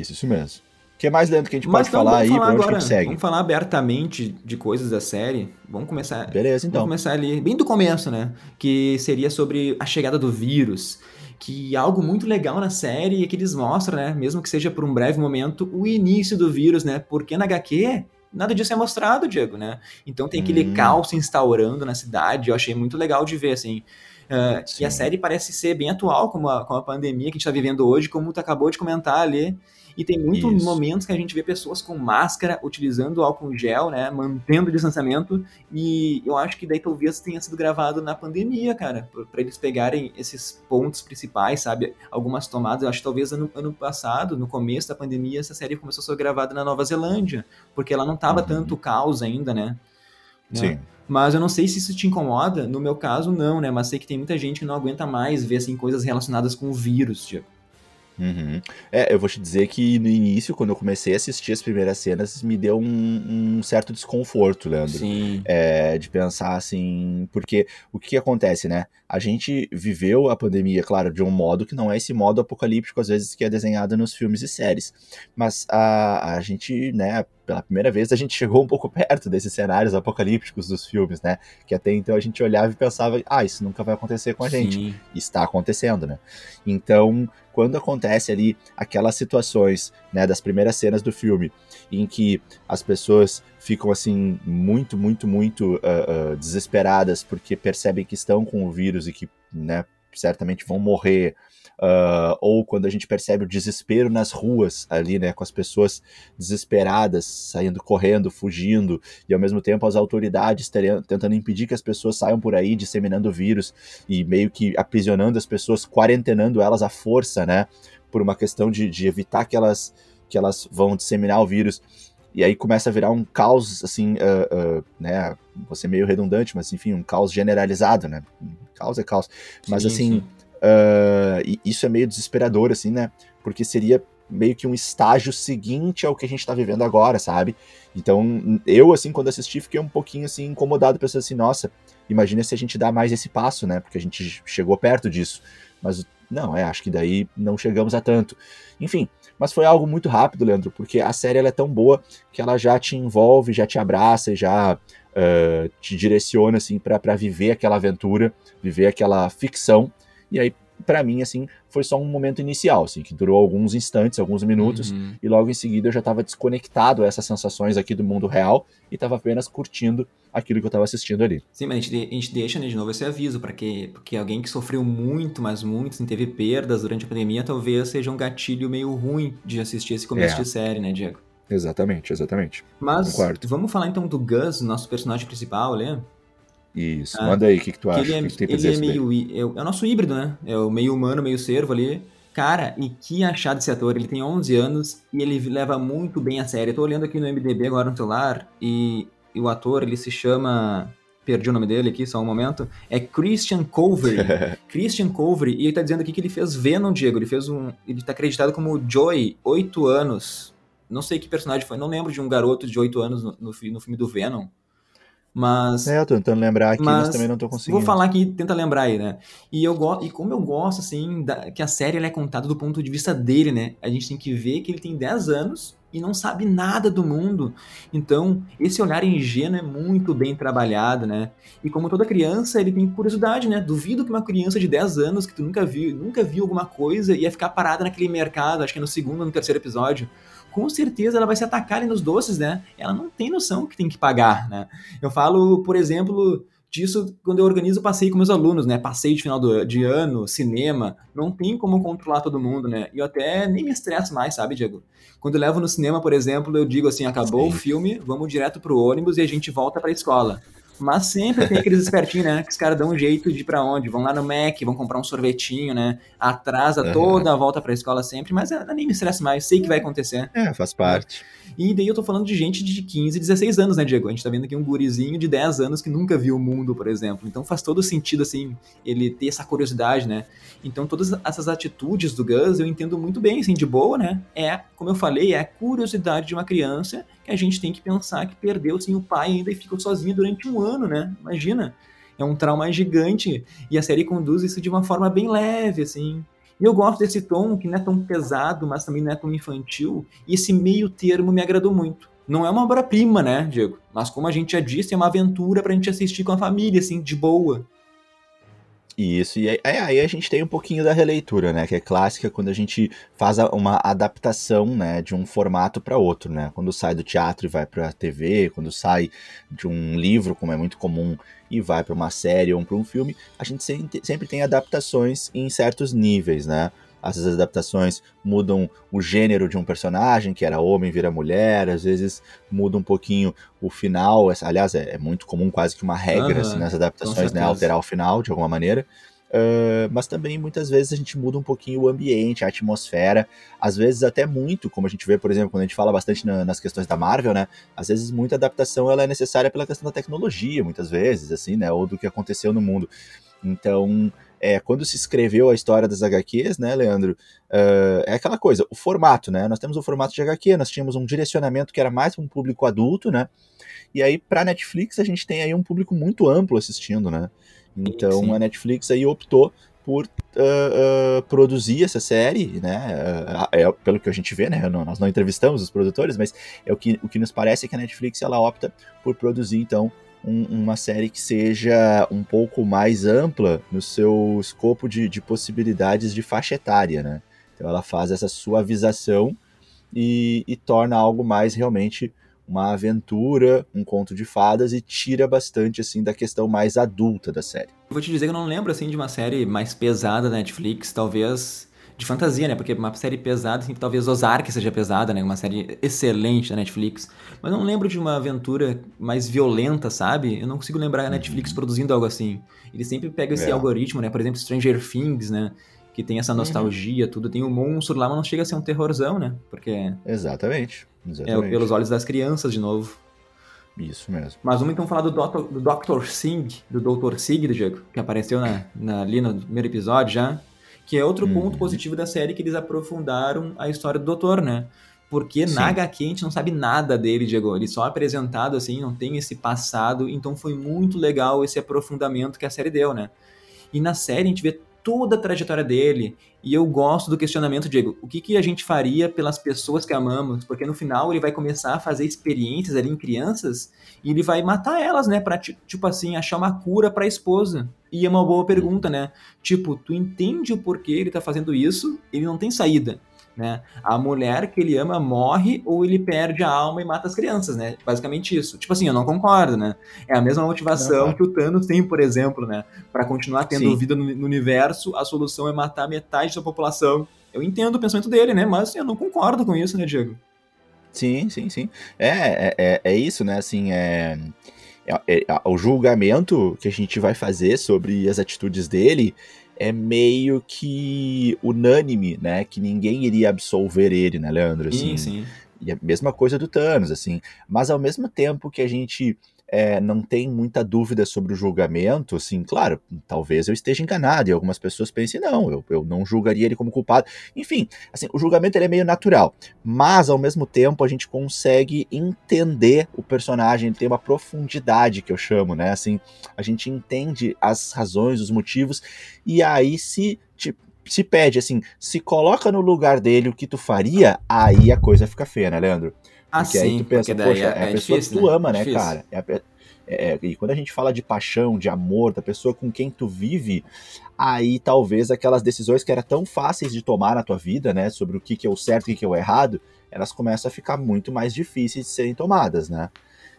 Isso, isso mesmo. O que mais, Leandro, que a gente Mas pode então, falar aí, falar que agora, gente segue? vamos falar abertamente de coisas da série. Vamos começar, Beleza, então. Vamos começar ali, bem do começo, né? Que seria sobre a chegada do vírus. Que algo muito legal na série é que eles mostram, né? Mesmo que seja por um breve momento, o início do vírus, né? Porque na HQ, nada disso é mostrado, Diego, né? Então tem aquele Hum. caos se instaurando na cidade. Eu achei muito legal de ver, assim. Ah, e a série parece ser bem atual com a, com a pandemia que a gente está vivendo hoje, como tu acabou de comentar ali. E tem muitos Isso. momentos que a gente vê pessoas com máscara, utilizando álcool gel, né? Mantendo o distanciamento. E eu acho que daí talvez tenha sido gravado na pandemia, cara. pra- Pra eles pegarem esses pontos principais, sabe? Algumas tomadas. Eu acho que talvez ano, ano passado, no começo da pandemia, essa série começou a ser gravada na Nova Zelândia. Porque ela não tava Uhum. tanto caos ainda, né? Né? Sim. Mas eu não sei se isso te incomoda. No meu caso, não, né? Mas sei que tem muita gente que não aguenta mais ver assim, coisas relacionadas com o vírus, tipo. Uhum. É, eu vou te dizer que no início, quando eu comecei a assistir as primeiras cenas, me deu um, um certo desconforto, Leandro. Sim. É, de pensar assim, porque o que acontece, né? A gente viveu a pandemia, claro, de um modo que não é esse modo apocalíptico, às vezes, que é desenhado nos filmes e séries. Mas a, a gente, né, pela primeira vez, a gente chegou um pouco *laughs* perto desses cenários apocalípticos dos filmes, né? Que até então a gente olhava e pensava, ah, isso nunca vai acontecer com a gente Sim. está acontecendo, né? Então, quando acontece ali aquelas situações, né, das primeiras cenas do filme, em que as pessoas ficam assim muito, muito, muito ah, ah, desesperadas porque percebem que estão com o vírus e que, né, certamente vão morrer, ah, ou quando a gente percebe o desespero nas ruas ali, né, com as pessoas desesperadas, saindo correndo, fugindo, e ao mesmo tempo as autoridades tentando impedir que as pessoas saiam por aí disseminando vírus e meio que aprisionando as pessoas, quarentenando elas à força, né? Por uma questão de, de evitar que elas, que elas vão disseminar o vírus. E aí começa a virar um caos, assim, ah, ah, né? Vou ser meio redundante, mas enfim, um caos generalizado, né? Caos é caos. Mas Sim, assim, sim. Ah, e isso é meio desesperador, assim, né? Porque seria meio que um estágio seguinte ao que a gente tá vivendo agora, sabe? Então, eu, assim, quando assisti, fiquei um pouquinho, assim, incomodado, pensando assim, nossa, imagina se a gente dá mais esse passo, né? Porque a gente chegou perto disso. Mas, não, é, acho que daí não chegamos a tanto. Enfim, mas foi algo muito rápido, Leandro, porque a série ela é tão boa que ela já te envolve, já te abraça já ah, te direciona, assim, pra viver aquela aventura, viver aquela ficção. E aí, pra mim, assim, foi só um momento inicial, assim, que durou alguns instantes, alguns minutos, Uhum. e logo em seguida eu já estava desconectado a essas sensações aqui do mundo real e estava apenas curtindo aquilo que eu estava assistindo ali. Sim, mas a gente, a gente deixa, né, de novo esse aviso, para que porque alguém que sofreu muito, mas muito, assim, teve perdas durante a pandemia, talvez seja um gatilho meio ruim de assistir esse começo É. de série, né, Diego? Exatamente, exatamente. Mas Concordo. vamos falar então do Gus, nosso personagem principal, né? Isso. Ah, Manda aí, o que, que tu Que acha? ele é, que, que ele é meio. É, é o nosso híbrido, né? É o meio humano, meio cervo ali. Cara, e que achado esse ator. Ele tem 11 anos e ele leva muito bem a série. Eu tô olhando aqui no MDB agora no celular e, e o ator, ele se chama. Perdi o nome dele aqui, só um momento. É Christian Covery. *laughs* Christian Covery. E ele tá dizendo aqui que ele fez Venom, Diego. Ele fez um. Ele tá acreditado como Joy, 8 anos. Não sei que personagem foi. Não lembro de um garoto de 8 anos no, no, no filme do Venom. Mas. É, eu tô tentando lembrar aqui, mas, Mas também não tô conseguindo. Vou falar aqui, tenta lembrar aí, né? E, eu go e como eu gosto, assim, da- que a série ela é contada do ponto de vista dele, né? A gente tem que ver que ele tem 10 anos e não sabe nada do mundo. Então, esse olhar ingênuo é muito bem trabalhado, né? E como toda criança, ele tem curiosidade, né? Duvido que uma criança de 10 anos que tu nunca viu, nunca viu alguma coisa ia ficar parada naquele mercado, acho que é no segundo ou no terceiro episódio, com certeza ela vai se atacar ali nos doces, né? Ela não tem noção que tem que pagar, né? Eu falo, por exemplo, disso quando eu organizo passeio com meus alunos, né? Passeio de final do, de ano, cinema, não tem como controlar todo mundo, né? E eu até nem me estresso mais, sabe, Diego? Quando eu levo no cinema, por exemplo, eu digo assim, acabou Sim. o filme, vamos direto pro ônibus e a gente volta pra escola. Mas sempre tem aqueles espertinhos, né? Que os caras dão um jeito de ir pra onde? Vão lá no Mac, vão comprar um sorvetinho, né? Atrasa uhum. toda a volta pra escola sempre, mas eu nem me estresso mais, sei que vai acontecer. É, faz parte. E daí eu tô falando de gente de 15, 16 anos, né, Diego? A gente tá vendo aqui um gurizinho de 10 anos que nunca viu o mundo, por exemplo. Então faz todo sentido, assim, ele ter essa curiosidade, né? Então todas essas atitudes do Gus eu entendo muito bem, assim, de boa, né? É, como eu falei, é a curiosidade de uma criança a gente tem que pensar que perdeu, assim, o pai ainda e ficou sozinho durante um ano, né? Imagina. É um trauma gigante. E a série conduz isso de uma forma bem leve, assim. E eu gosto desse tom que não é tão pesado, mas também não é tão infantil. E esse meio termo me agradou muito. Não é uma obra-prima, né, Diego? Mas como a gente já disse, é uma aventura pra gente assistir com a família, assim, de boa. Isso, e aí, aí, a gente tem um pouquinho da releitura, né? Que é clássica quando a gente faz uma adaptação, né, de um formato para outro, né? Quando sai do teatro e vai para a TV, quando sai de um livro, como é muito comum, e vai para uma série ou para um filme, a gente sempre tem adaptações em certos níveis, né? Essas adaptações mudam o gênero de um personagem, que era homem vira mulher, às vezes muda um pouquinho o final. Aliás, é, é muito comum, quase que uma regra uhum, assim, nas adaptações, né? Alterar o final de alguma maneira. Uh, mas também muitas vezes a gente muda um pouquinho o ambiente, a atmosfera, às vezes até muito, como a gente vê, por exemplo, quando a gente fala bastante na, nas questões da Marvel, né? Às vezes muita adaptação ela é necessária pela questão da tecnologia, muitas vezes, assim, né? Ou do que aconteceu no mundo. Então, é, quando se escreveu a história das HQs, né, Leandro, uh, é aquela coisa, o formato, né? Nós temos o formato de HQ, nós tínhamos um direcionamento que era mais para um público adulto, né? E aí, para Netflix, a gente tem aí um público muito amplo assistindo, né? Então Sim. a Netflix aí optou por uh, uh, produzir essa série, né? Uh, é, pelo que a gente vê, né? Não, nós não entrevistamos os produtores, mas é o que, o que nos parece é que a Netflix ela opta por produzir então um, uma série que seja um pouco mais ampla no seu escopo de, de possibilidades de faixa etária, né? Então ela faz essa suavização e, e torna algo mais realmente uma aventura, um conto de fadas e tira bastante assim da questão mais adulta da série. vou te dizer que eu não lembro assim de uma série mais pesada da Netflix, talvez de fantasia, né? Porque uma série pesada, assim, talvez Ozark seja pesada, né? Uma série excelente da Netflix. Mas não lembro de uma aventura mais violenta, sabe? Eu não consigo lembrar a Netflix uhum. produzindo algo assim. Ele sempre pega esse é. algoritmo, né? Por exemplo, Stranger Things, né? Que tem essa uhum. nostalgia, uhum. tudo. Tem o um monstro lá, mas não chega a ser um terrorzão, né? Porque. Exatamente. Exatamente. É pelos olhos das crianças, de novo. Isso mesmo. Mas vamos então falar do Dr. Do Dr. Sig, do Dr. Sig, Diego, que apareceu na, na, ali no primeiro episódio já. Que é outro ponto uhum. positivo da série que eles aprofundaram a história do doutor, né? Porque Sim. na HQ a gente não sabe nada dele, Diego. Ele só é apresentado assim, não tem esse passado. Então foi muito legal esse aprofundamento que a série deu, né? E na série a gente vê toda a trajetória dele. E eu gosto do questionamento, Diego. O que, que a gente faria pelas pessoas que amamos? Porque no final ele vai começar a fazer experiências ali em crianças e ele vai matar elas, né? Pra, tipo assim, achar uma cura pra esposa. E é uma boa pergunta, né? Tipo, tu entende o porquê ele tá fazendo isso? Ele não tem saída né? A mulher que ele ama morre ou ele perde a alma e mata as crianças, né? Basicamente isso. Tipo assim, eu não concordo, né? É a mesma motivação não, que o Thanos tem, por exemplo, né? Para continuar tendo Sim. vida no, no, universo, a solução é matar metade da população. Eu entendo o pensamento dele, né? Mas eu não concordo com isso, né, Diego? Sim, sim, sim. É, é, é, é isso, né? Assim, é, é, é, o julgamento que a gente vai fazer sobre as atitudes dele é meio que unânime, né? Que ninguém iria absolver ele, né, Leandro? Assim, sim, sim. E a mesma coisa do Thanos, assim. Mas ao mesmo tempo que a gente é, não tem muita dúvida sobre o julgamento, assim, claro, talvez eu esteja enganado e algumas pessoas pensem, não, eu, eu não julgaria ele como culpado. Enfim, assim, o julgamento ele é meio natural, mas ao mesmo tempo a gente consegue entender o personagem, ele tem uma profundidade que eu chamo, né? Assim, a gente entende as razões, os motivos, e aí se tipo, se pede assim, se coloca no lugar dele o que tu faria, aí a coisa fica feia, né, Leandro? Ah, porque sim, aí tu pensa, poxa, é, é, a pessoa difícil, que tu né? ama, né, difícil. cara? É, a, é, e quando a gente fala de paixão, de amor, da pessoa com quem tu vive, aí talvez aquelas decisões que eram tão fáceis de tomar na tua vida, né, sobre o que, que é o certo e o que, que é o errado, elas começam a ficar muito mais difíceis de serem tomadas, né?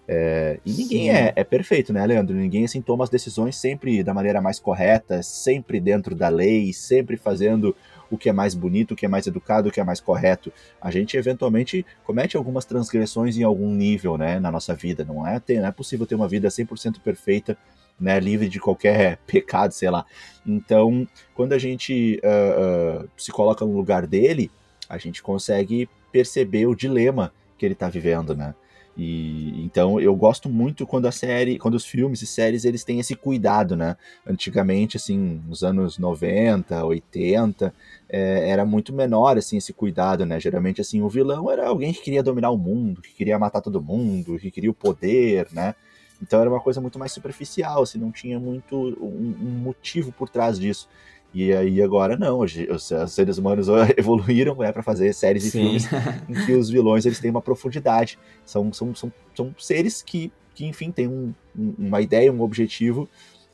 É, e ninguém é, é, perfeito, né, Leandro? Ninguém assim toma as decisões sempre da maneira mais correta, sempre dentro da lei, sempre fazendo o que é mais bonito, o que é mais educado, o que é mais correto. A gente eventualmente comete algumas transgressões em algum nível, né, na nossa vida. Não é, ter, não é possível ter uma vida 100% perfeita, né, livre de qualquer *laughs* pecado, sei lá. Então, quando a gente uh, uh, se coloca no lugar dele, a gente consegue perceber o dilema que ele está vivendo, né? E então eu gosto muito quando a série, quando os filmes e séries eles têm esse cuidado, né? Antigamente, assim, nos anos 90, 80, é, era muito menor assim esse cuidado, né? Geralmente assim, o vilão era alguém que queria dominar o mundo, que queria matar todo mundo, que queria o poder, né? Então era uma coisa muito mais superficial, assim, não tinha muito um, um motivo por trás disso. E aí agora não, os, os seres humanos *laughs* evoluíram é, para fazer séries e filmes em que os vilões eles têm uma profundidade. São, são, são, são seres que, que enfim, têm um, uma ideia, um objetivo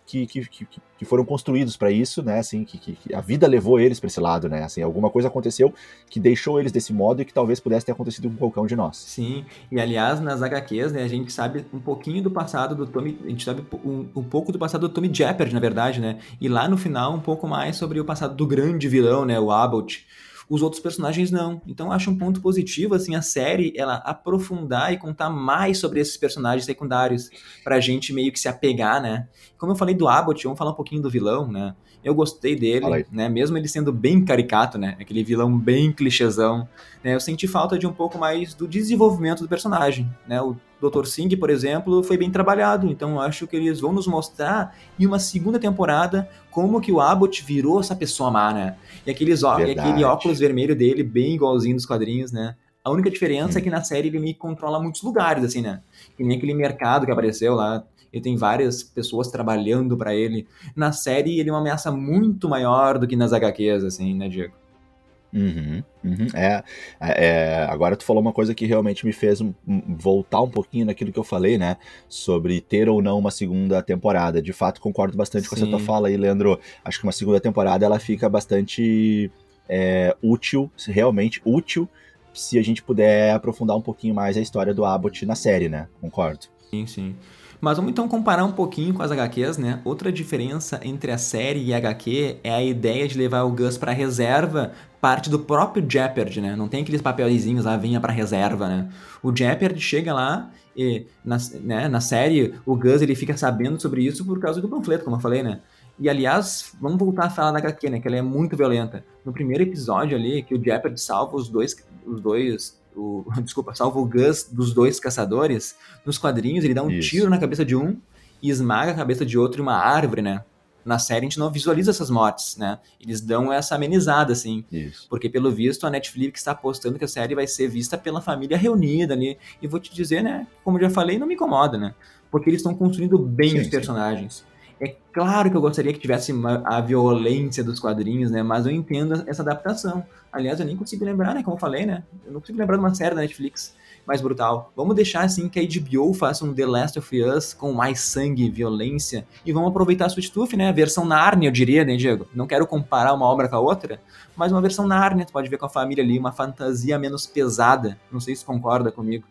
que, que, que, foram construídos para isso, né? Assim, que, que, a vida levou eles para esse lado, né? Assim, alguma coisa aconteceu que deixou eles desse modo e que talvez pudesse ter acontecido com qualquer um de nós. Sim, e aliás, nas HQs, né, a gente sabe um pouquinho do passado do Tommy, a gente sabe um, um pouco do passado do Tommy Jeopardy, na verdade, né? E lá no final um pouco mais sobre o passado do grande vilão, né, o Abbott os outros personagens não. Então acho um ponto positivo assim a série ela aprofundar e contar mais sobre esses personagens secundários pra gente meio que se apegar, né? Como eu falei do Abbott, vamos falar um pouquinho do vilão, né? Eu gostei dele, né? Mesmo ele sendo bem caricato, né? Aquele vilão bem clichêzão, né? Eu senti falta de um pouco mais do desenvolvimento do personagem, né? O Dr. Singh, por exemplo, foi bem trabalhado, então eu acho que eles vão nos mostrar em uma segunda temporada como que o Abbott virou essa pessoa má, né? E, aqueles, e aquele óculos vermelho dele, bem igualzinho dos quadrinhos, né? A única diferença hum. é que na série ele me controla muitos lugares, assim, né? Que nem aquele mercado que apareceu lá, ele tem várias pessoas trabalhando para ele. Na série, ele é uma ameaça muito maior do que nas HQs, assim, né, Diego? Uhum, uhum. É, é, é, agora tu falou uma coisa que realmente me fez voltar um pouquinho naquilo que eu falei, né? Sobre ter ou não uma segunda temporada. De fato, concordo bastante Sim. com essa tua fala aí, Leandro. Acho que uma segunda temporada ela fica bastante é, útil, realmente útil, se a gente puder aprofundar um pouquinho mais a história do Abbott na série, né? Concordo. Sim, sim. Mas vamos então comparar um pouquinho com as HQs, né? Outra diferença entre a série e a HQ é a ideia de levar o Gus para reserva, parte do próprio Jeopardy, né? Não tem aqueles papelzinhos lá, vinha para reserva, né? O Jeopardy chega lá e na, né, na série o Gus ele fica sabendo sobre isso por causa do panfleto, como eu falei, né? E aliás, vamos voltar a falar da HQ, né? Que ela é muito violenta. No primeiro episódio ali, que o Jeopardy salva os dois, os dois o, *laughs* desculpa, salva o Gus dos dois caçadores, nos quadrinhos ele dá um Isso. tiro na cabeça de um e esmaga a cabeça de outro em uma árvore, né? Na série a gente não visualiza essas mortes, né? Eles dão essa amenizada, assim. Isso. Porque, pelo visto, a Netflix está apostando que a série vai ser vista pela família reunida ali. E vou te dizer, né? Como já falei, não me incomoda, né? Porque eles estão construindo bem sim, os personagens. Sim. É claro que eu gostaria que tivesse a violência dos quadrinhos, né? Mas eu entendo essa adaptação. Aliás, eu nem consigo lembrar, né? Como eu falei, né? Eu não consigo lembrar de uma série da Netflix mais brutal. Vamos deixar assim que a HBO faça um The Last of Us com mais sangue e violência e vamos aproveitar a Sweet Tooth, né? A versão Narnia, eu diria, né, Diego? Não quero comparar uma obra com a outra, mas uma versão Narnia, tu pode ver com a família ali, uma fantasia menos pesada. Não sei se concorda comigo.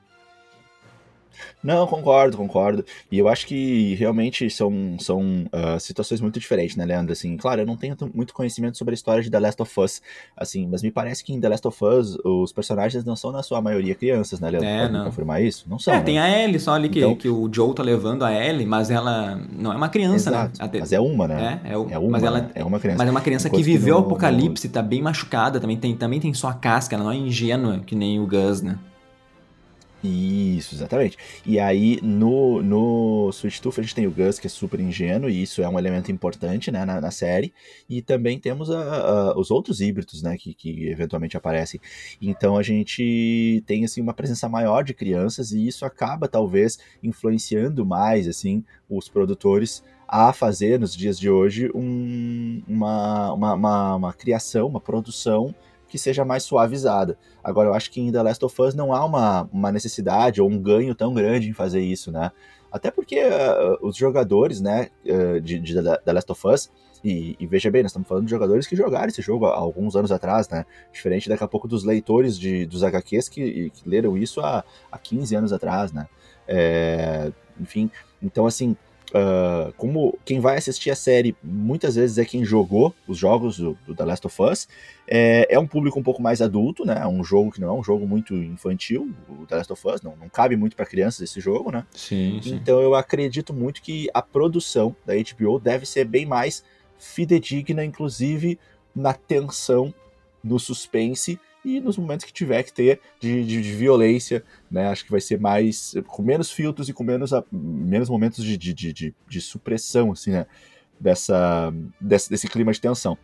Não, concordo, concordo. E eu acho que realmente são, são uh, situações muito diferentes, né, Leandro? Assim, claro, eu não tenho muito conhecimento sobre a história de The Last of Us, assim, mas me parece que em The Last of Us os personagens não são, na sua maioria, crianças, né, Leandro? É, Pode não. confirmar isso? Não são. É, né? tem a Ellie só ali que, então... que o Joe tá levando a Ellie, mas ela não é uma criança, né? Exato, né? Mas é uma, né? É, é, o... é uma, mas ela né? é uma criança. Mas é uma criança Enquanto que viveu o apocalipse, no... tá bem machucada, também tem, também tem sua casca, ela não é ingênua que nem o Gus, né? Isso, exatamente. E aí, no, no Sweet Tooth, a gente tem o Gus, que é super ingênuo, e isso é um elemento importante né, na, na série. E também temos a, a, os outros híbridos, né, que, que eventualmente aparecem. Então, a gente tem, assim, uma presença maior de crianças, e isso acaba, talvez, influenciando mais, assim, os produtores a fazer, nos dias de hoje, um, uma, uma, uma, uma criação, uma produção que seja mais suavizada. Agora, eu acho que em The Last of Us não há uma, uma necessidade ou um ganho tão grande em fazer isso, né? Até porque uh, os jogadores, né, uh, de, The Last of Us, E, e, veja bem, nós estamos falando de jogadores que jogaram esse jogo há alguns anos atrás, né? Diferente daqui a pouco dos leitores de, dos HQs que, que leram isso há, há 15 anos atrás, né? É, enfim, então assim, uh, como quem vai assistir a série muitas vezes é quem jogou os jogos do, do The Last of Us, é, é, um público um pouco mais adulto, né? É um jogo que não é um jogo muito infantil, o The Last of Us, não, não cabe muito para crianças esse jogo, né? Sim, sim. Então eu acredito muito que a produção da HBO deve ser bem mais fidedigna, inclusive na tensão, no suspense e nos momentos que tiver que ter de, de, de, violência, né? Acho que vai ser mais. com menos filtros e com menos, menos momentos de, de, de, de supressão, assim, né? Dessa, desse, desse clima de tensão.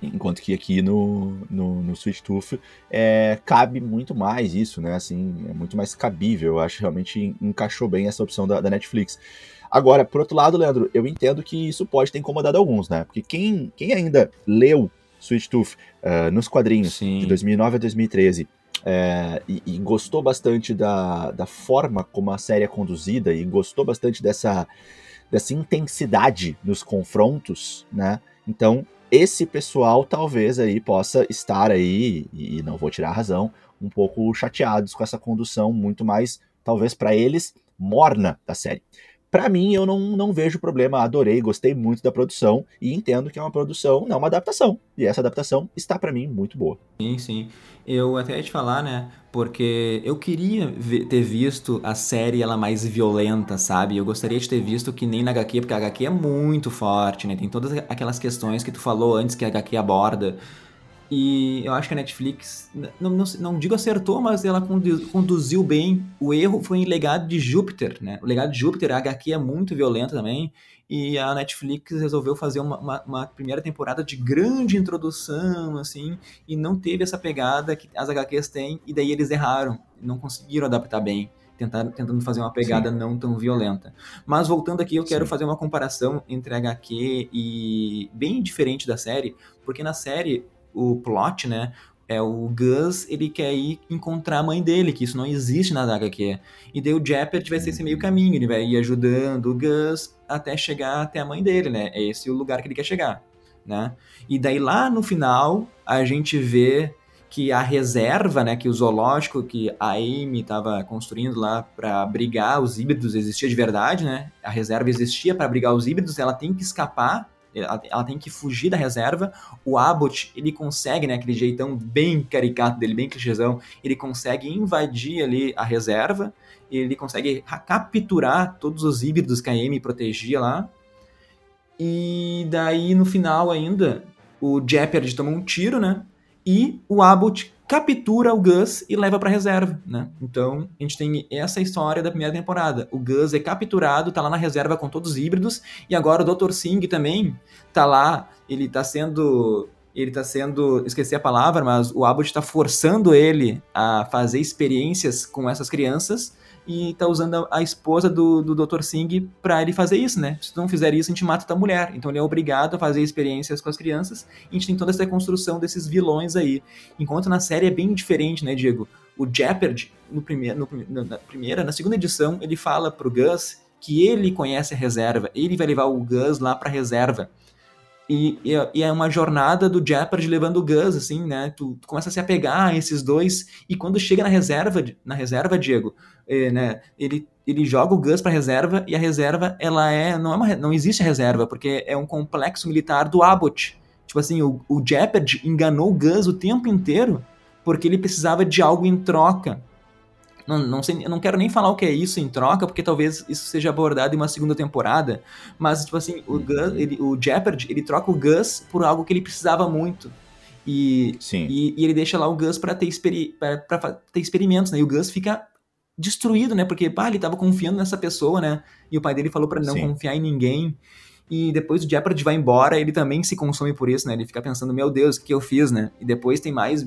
Enquanto que aqui no, no, no Sweet Tooth é, cabe muito mais isso, né? Assim, é muito mais cabível. Eu acho que realmente encaixou bem essa opção da, da Netflix. Agora, por outro lado, Leandro, eu entendo que isso pode ter incomodado alguns, né? Porque quem, quem ainda leu Sweet Tooth uh, nos quadrinhos Sim. de 2009 a 2013 é, e, e, gostou bastante da, da forma como a série é conduzida e gostou bastante dessa, dessa intensidade nos confrontos, né? Então, esse pessoal talvez aí possa estar aí, e não vou tirar a razão, um pouco chateados com essa condução muito mais, talvez para eles, morna da série. Para mim, eu não, não vejo problema, adorei, gostei muito da produção e entendo que é uma produção, não uma adaptação. E essa adaptação está para mim muito boa. Sim, sim. Eu até ia te falar, né? Porque eu queria ter visto a série ela mais violenta, sabe? Eu gostaria de ter visto que nem na HQ, porque a HQ é muito forte, né? Tem todas aquelas questões que tu falou antes que a HQ aborda e eu acho que a Netflix, não, não, não digo acertou, mas ela conduziu bem. O erro foi em Legado de Júpiter, né? O Legado de Júpiter, a HQ é muito violenta também. E a Netflix resolveu fazer uma, uma, uma, primeira temporada de grande introdução, assim, e não teve essa pegada que as HQs têm, e daí eles erraram, não conseguiram adaptar bem. Tentando, tentando fazer uma pegada Sim. não tão violenta. Mas voltando aqui, eu quero Sim. fazer uma comparação entre a HQ e bem diferente da série, porque na série o plot, né? É o Gus, ele quer ir encontrar a mãe dele, que isso não existe na HQ. E daí o Jeopardy vai ser esse meio caminho, ele vai ir ajudando o Gus até chegar até a mãe dele, né? É esse o lugar que ele quer chegar, né? E daí lá no final, a gente vê que a reserva, né, que o zoológico que a Amy estava construindo lá para abrigar os híbridos existia de verdade, né? A reserva existia para abrigar os híbridos, ela tem que escapar ela, ela, tem que fugir da reserva. O Abbott, ele consegue, né, aquele jeitão bem caricato dele, bem clichêzão, ele consegue invadir ali a reserva, ele consegue capturar todos os híbridos que a Amy protegia lá. E daí, no final ainda, o Jeopardy toma um tiro, né? E o Abbott captura o Gus e leva para reserva, né? Então, a gente tem essa história da primeira temporada. O Gus é capturado, tá lá na reserva com todos os híbridos, e agora o Dr. Singh também tá lá, ele tá sendo ele tá sendo, esqueci a palavra, mas o Abbott está forçando ele a fazer experiências com essas crianças e tá usando a, esposa do, do Dr. Singh para ele fazer isso, né? Se tu não fizer isso, a gente mata tua mulher. Então ele é obrigado a fazer experiências com as crianças. E a gente tem toda essa construção desses vilões aí. Enquanto na série é bem diferente, né, Diego? O Jeopardy, no primeiro, no, na primeira, na segunda edição, ele fala pro Gus que ele conhece a reserva, ele vai levar o Gus lá pra reserva. E, e, é uma jornada do Jeopardy levando o Gus, assim, né? Tu, tu, começa a se apegar a esses dois, e quando chega na reserva, na reserva, Diego, é, né? Ele, ele joga o Gus pra reserva, e a reserva, ela é. Não, é uma, não existe reserva, porque é um complexo militar do Abbott. Tipo assim, o, o Jeopardy enganou o Gus o tempo inteiro, porque ele precisava de algo em troca. Não, não, sei, eu não quero nem falar o que é isso em troca, porque talvez isso seja abordado em uma segunda temporada. Mas, tipo assim, o, Gus, ele, o Jeopardy, ele troca o Gus por algo que ele precisava muito. E, e, e, ele deixa lá o Gus para ter, experi ter experimentos, né? E o Gus fica destruído, né? Porque, pá, ele tava confiando nessa pessoa, né? E o pai dele falou para não Sim. confiar em ninguém. E depois o Jeopardy vai embora, ele também se consome por isso, né? Ele fica pensando, meu Deus, o que eu fiz, né? E depois tem mais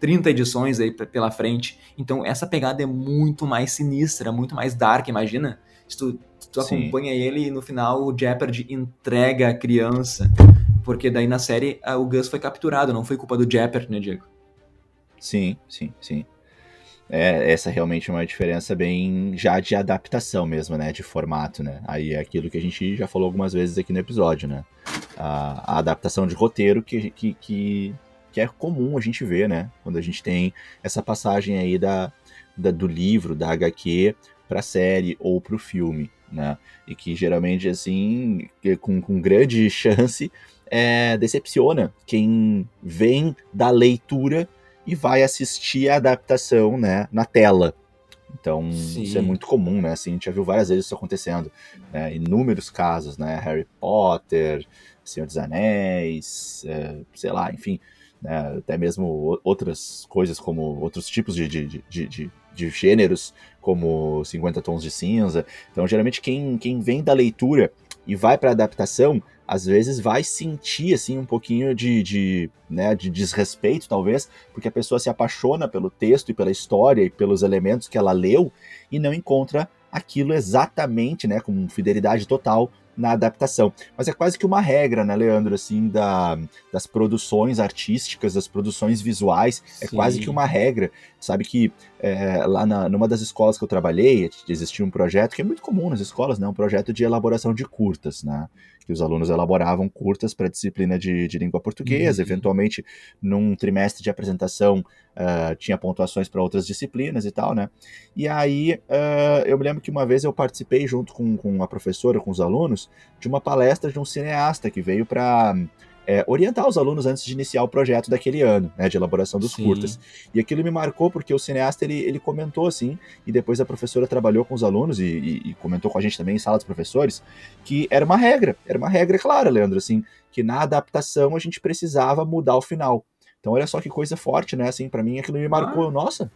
30 edições aí pela frente. Então essa pegada é muito mais sinistra, muito mais dark, imagina? Se tu, tu acompanha ele e no final o Jeopardy entrega a criança. Porque daí na série o Gus foi capturado, não foi culpa do Jeopardy, né, Diego? Sim, sim, sim. É, essa realmente é uma diferença bem já de adaptação mesmo, né? De formato, né? Aí é aquilo que a gente já falou algumas vezes aqui no episódio, né? a, a adaptação de roteiro que, que, que, que, é comum a gente ver, né? Quando a gente tem essa passagem aí da, da do livro, da HQ, para a série ou para o filme, né? E que geralmente, assim, com, com grande *laughs* chance, é, decepciona quem vem da leitura e vai assistir a adaptação, né, na tela. Então, Sim. isso é muito comum, né? Assim, a gente já viu várias vezes isso acontecendo. Né? Inúmeros casos, né? Harry Potter, Senhor dos Anéis, é, sei lá, enfim, né? até mesmo outras coisas como outros tipos de, de, de, de, de gêneros, como 50 Tons de Cinza. Então, geralmente, quem, quem vem da leitura e vai para a adaptação às vezes vai sentir assim um pouquinho de, de, né, de desrespeito, talvez, porque a pessoa se apaixona pelo texto e pela história e pelos elementos que ela leu e não encontra aquilo exatamente, né, com fidelidade total na adaptação. Mas é quase que uma regra, né, Leandro, assim, da, das produções artísticas, das produções visuais, é Sim. quase que uma regra. Sabe que é, lá na, numa das escolas que eu trabalhei, existia um projeto que é muito comum nas escolas, né, um projeto de elaboração de curtas, né, que os alunos elaboravam curtas para a disciplina de, de língua portuguesa, uhum. eventualmente num trimestre de apresentação uh, tinha pontuações para outras disciplinas e tal, né? E aí uh, eu me lembro que uma vez eu participei junto com, com a professora, com os alunos, de uma palestra de um cineasta que veio para é, orientar os alunos antes de iniciar o projeto daquele ano, né, de elaboração dos Sim. curtas. E aquilo me marcou porque o cineasta ele, ele comentou assim, e depois a professora trabalhou com os alunos e, e, e, comentou com a gente também em sala dos professores, que era uma regra, era uma regra clara, Leandro, assim, que na adaptação a gente precisava mudar o final. Então olha só que coisa forte, né, assim, para mim aquilo me marcou, ah. nossa,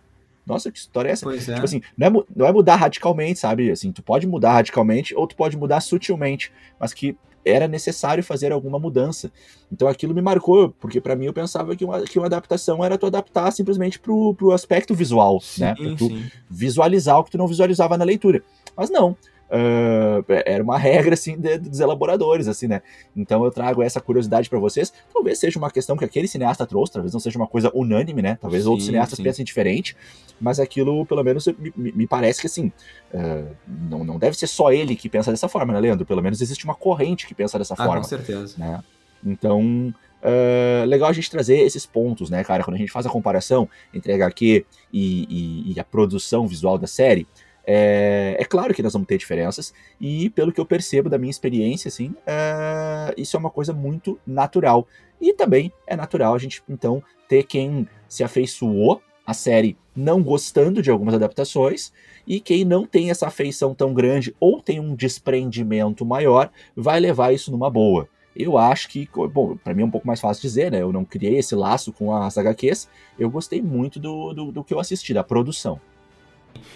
nossa, que história é essa? Pois é. Tipo assim, não é, não é mudar radicalmente, sabe? Assim, tu pode mudar radicalmente ou tu pode mudar sutilmente, mas que era necessário fazer alguma mudança. Então aquilo me marcou, porque para mim eu pensava que uma, que uma adaptação era tu adaptar simplesmente pro, pro aspecto visual, sim, né? Pra tu sim. visualizar o que tu não visualizava na leitura. Mas não, Uh, era uma regra assim de, dos elaboradores, assim, né? Então eu trago essa curiosidade para vocês. Talvez seja uma questão que aquele cineasta trouxe, talvez não seja uma coisa unânime, né? Talvez sim, outros cineastas sim. pensem diferente, mas aquilo, pelo menos, me, me parece que assim, uh, não, não deve ser só ele que pensa dessa forma, né, Leandro? Pelo menos existe uma corrente que pensa dessa ah, forma. Com certeza. Né? Então, Uh, legal a gente trazer esses pontos, né, cara? Quando a gente faz a comparação entre a HQ e, e, e, a produção visual da série, é, é, claro que nós vamos ter diferenças, e pelo que eu percebo da minha experiência, assim, é, isso é uma coisa muito natural. E também é natural a gente, então, ter quem se afeiçoou a série não gostando de algumas adaptações, e quem não tem essa afeição tão grande ou tem um desprendimento maior, vai levar isso numa boa. Eu acho que, bom, para mim é um pouco mais fácil dizer, né? Eu não criei esse laço com as HQs, eu gostei muito do, do, do que eu assisti, da produção.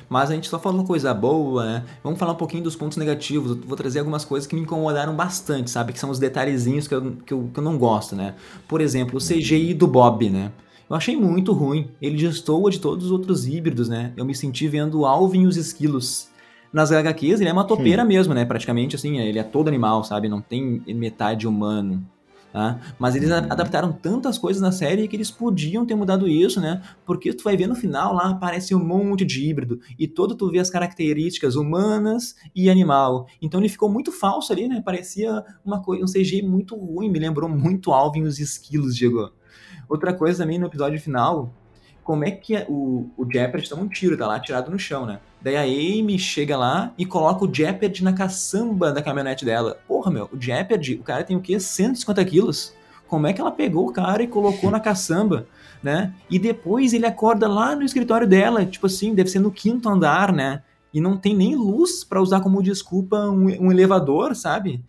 Mas a gente só falou coisa boa, né? Vamos falar um pouquinho dos pontos negativos. Eu vou trazer algumas coisas que me incomodaram bastante, sabe? Que são os detalhezinhos que eu, que eu, que eu não gosto, né? Por exemplo, o CGI do Bob, né? Eu achei muito ruim. Ele destoa de todos os outros híbridos, né? Eu me senti vendo Alvin e os esquilos. Nas HQs, ele é uma topeira Sim. mesmo, né? Praticamente, assim, ele é todo animal, sabe? Não tem metade humano. Tá? Mas eles uhum. adaptaram tantas coisas na série que eles podiam ter mudado isso, né? Porque tu vai ver no final lá aparece um monte de híbrido e todo tu vê as características humanas e animal. Então ele ficou muito falso ali, né? Parecia uma coisa, um CG muito ruim, me lembrou muito Alvin e os esquilos, Diego. Outra coisa também no episódio final, como é que o, o Jeopardy toma um tiro, tá lá tirado no chão, né? Daí a Amy chega lá e coloca o Jeopardy na caçamba da caminhonete dela. Porra, meu, o Jeopardy, o cara tem o quê? 150 quilos? Como é que ela pegou o cara e colocou na caçamba, né? E depois ele acorda lá no escritório dela, tipo assim, deve ser no quinto andar, né? E não tem nem luz para usar como desculpa um, um elevador, sabe?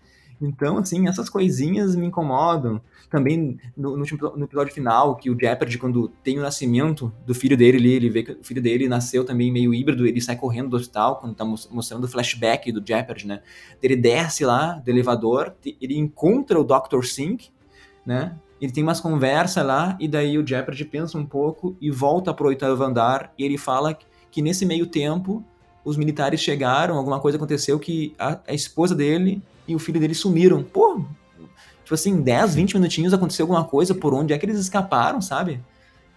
Então, assim, essas coisinhas me incomodam. Também no, no, no, episódio final, que o Jeopardy, quando tem o nascimento do filho dele, ele, ele vê que o filho dele nasceu também meio híbrido, ele sai correndo do hospital, quando tá mostrando o flashback do Jeopardy, né? Ele desce lá do elevador, ele encontra o Dr. Sink, né? Ele tem umas conversas lá, e daí o Jeopardy pensa um pouco e volta pro oitavo andar, e ele fala que, que nesse meio tempo os militares chegaram, alguma coisa aconteceu que a, a esposa dele e o filho dele sumiram. Pô, tipo assim, 10, 20 minutinhos aconteceu alguma coisa, por onde é que eles escaparam, sabe?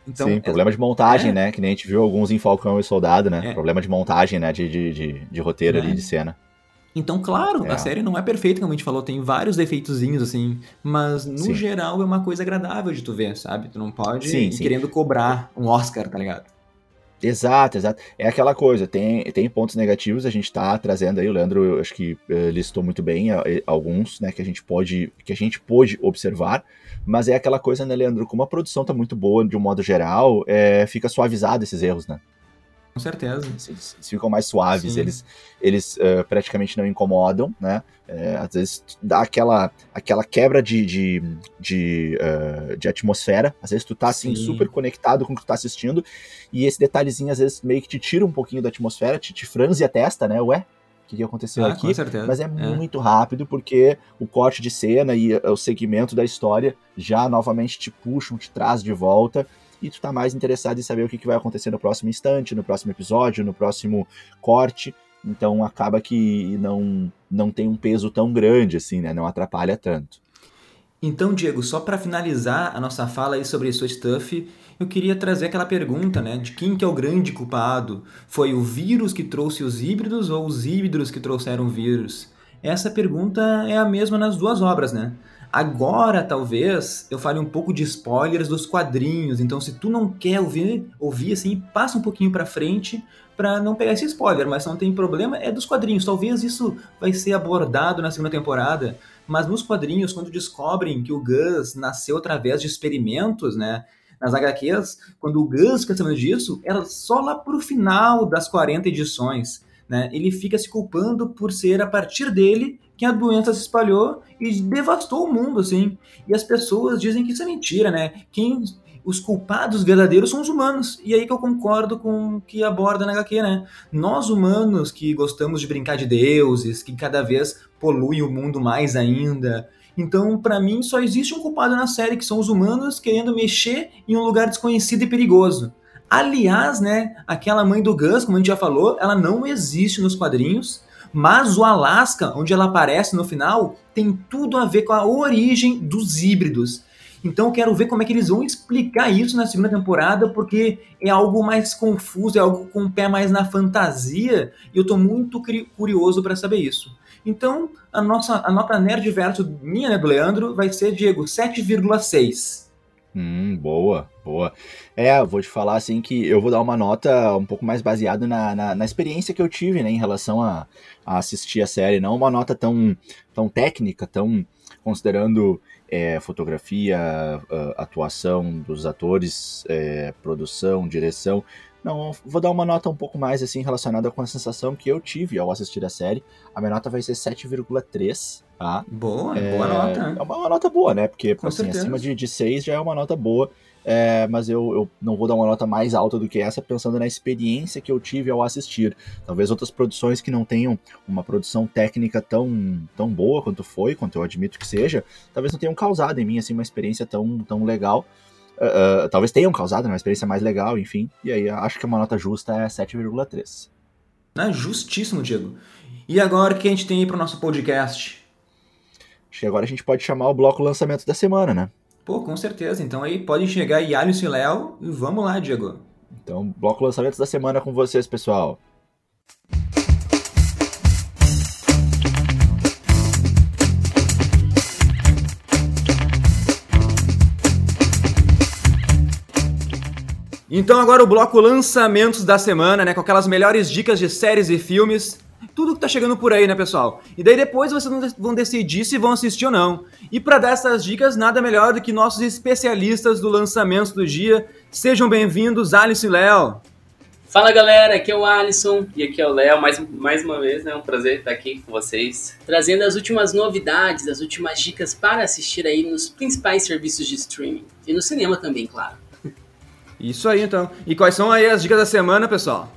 Então, Sim, é, problema de montagem, é, né? Que nem a gente viu alguns em Falcão e Soldado, né? É, problema de montagem, né? De, de, de, de roteiro ali, é. de cena. Então, claro, É. a série não é perfeita, como a gente falou, tem vários defeitozinhos, assim, mas no Sim. geral é uma coisa agradável de tu ver, sabe? Tu não pode Sim, ir sim. querendo cobrar um Oscar, tá ligado? Exato, exato. É aquela coisa, tem, tem pontos negativos, a gente tá trazendo aí, o Leandro, acho que eh, listou muito bem alguns, né, que a gente pode, que a gente pôde observar, mas é aquela coisa, né, Leandro, como a produção tá muito boa de um modo geral, eh, fica suavizado esses erros, né? Com certeza. Eles, eles ficam mais suaves, Sim. eles, eles eh, praticamente não incomodam, né? Eh, às vezes dá aquela, aquela quebra de, de, de, eh, de atmosfera, às vezes tu tá assim Sim. super conectado com o que tu tá assistindo, e esse detalhezinho às vezes meio que te tira um pouquinho da atmosfera, te, te franze a testa, né? Ué, o que, aconteceu Ah, aqui? com certeza. Mas é muito rápido porque o corte de cena e o segmento da história já novamente te puxam, te traz de volta e tu tá mais interessado em saber o que, que vai acontecer no próximo instante, no próximo episódio, no próximo corte. Então acaba que não não tem um peso tão grande assim, né? Não atrapalha tanto. Então, Diego, só pra finalizar a nossa fala aí sobre Sweet Stuff, eu queria trazer aquela pergunta, né? De quem que é o grande culpado? Foi o vírus que trouxe os híbridos ou os híbridos que trouxeram o vírus? Essa pergunta é a mesma nas duas obras, né? Agora, talvez, eu fale um pouco de spoilers dos quadrinhos. Então, se tu não quer ouvir, ouvir assim, passa um pouquinho pra frente pra não pegar esse spoiler. Mas não tem problema, é dos quadrinhos. Talvez isso vai ser abordado na segunda temporada. Mas nos quadrinhos, quando descobrem que o Gus nasceu através de experimentos, né? Nas HQs, quando o Gus fica sabendo disso, era só lá pro final das 40 edições. Né? Ele fica se culpando por ser a partir dele que a doença se espalhou e devastou o mundo, assim. E as pessoas dizem que isso é mentira, né? Quem os culpados verdadeiros são os humanos. E aí que eu concordo com o que aborda na HQ, né? Nós humanos que gostamos de brincar de deuses, que cada vez poluem o mundo mais ainda. Então, pra mim, só existe um culpado na série, que são os humanos querendo mexer em um lugar desconhecido e perigoso. Aliás, né, aquela mãe do Gus, como a gente já falou, ela não existe nos quadrinhos, mas o Alaska, onde ela aparece no final, tem tudo a ver com a origem dos híbridos. Então eu quero ver como é que eles vão explicar isso na segunda temporada, porque é algo mais confuso, é algo com o pé mais na fantasia, e eu tô muito curioso para saber isso. Então, a nossa a nota nerd verso minha, né, do Leandro, vai ser, Diego, 7,6. Hum, boa, boa. É, vou te falar assim que eu vou dar uma nota um pouco mais baseada na, na, na experiência que eu tive, né, em relação a, a assistir a série, não uma nota tão, tão técnica, tão considerando é, fotografia, a- atuação dos atores, é, produção, direção. Não, vou dar uma nota um pouco mais assim relacionada com a sensação que eu tive ao assistir a série. A minha nota vai ser 7,3, tá? Boa, É, boa nota. É uma, uma nota boa, né? Porque assim, certeza. acima de, de 6 já é uma nota boa. É, mas eu, eu não vou dar uma nota mais alta do que essa, pensando na experiência que eu tive ao assistir. Talvez outras produções que não tenham uma produção técnica tão, tão boa quanto foi, quanto eu admito que seja, talvez não tenham causado em mim assim, uma experiência tão, tão legal. Ah, talvez tenham causado né, uma experiência mais legal, enfim. E aí acho que uma nota justa é 7,3. Ah, justíssimo, Diego. E agora o que a gente tem aí pro nosso podcast? Acho que agora a gente pode chamar o bloco lançamento da semana, né? Pô, com certeza. Então aí podem chegar Alisson e Léo e vamos lá, Diego. Então, bloco lançamentos da semana com vocês, pessoal. Então agora o bloco lançamentos da semana, né? Com aquelas melhores dicas de séries e filmes. Tudo que tá chegando por aí, né, pessoal? E daí depois vocês vão de- vão decidir se vão assistir ou não. E pra dar essas dicas, nada melhor do que nossos especialistas do lançamento do dia. Sejam bem-vindos, Alisson e Léo. Fala galera, aqui é o Alisson e aqui é o Léo, mais, mais uma vez, né? É um prazer estar aqui com vocês, trazendo as últimas novidades, as últimas dicas para assistir aí nos principais serviços de streaming e no cinema também, claro. Isso aí, então. E quais são aí as dicas da semana, pessoal?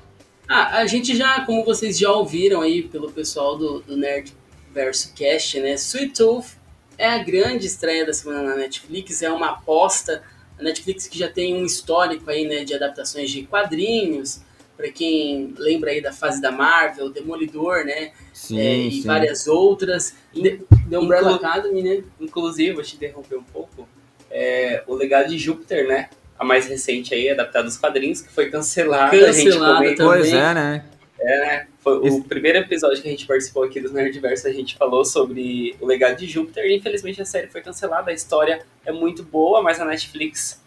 Ah, a gente já, como vocês já ouviram aí pelo pessoal do, do Nerd Verso Cast, né? Sweet Tooth é a grande estreia da semana na Netflix, é uma aposta. A Netflix que já tem um histórico aí, né, de adaptações de quadrinhos, para quem lembra aí da fase da Marvel, Demolidor, né? Sim, é, e várias outras. The, The Umbrella Inclu- Academy, né? Inclusive, vou te interromper um pouco, é, o legado de Júpiter, né? A mais recente aí, adaptada dos quadrinhos, que foi cancelada. a gente Cancelada também. Pois é, né? É, foi o Esse... primeiro episódio que a gente participou aqui do Nerdverso, a gente falou sobre o legado de Júpiter. E infelizmente a série foi cancelada. A história é muito boa, mas a Netflix,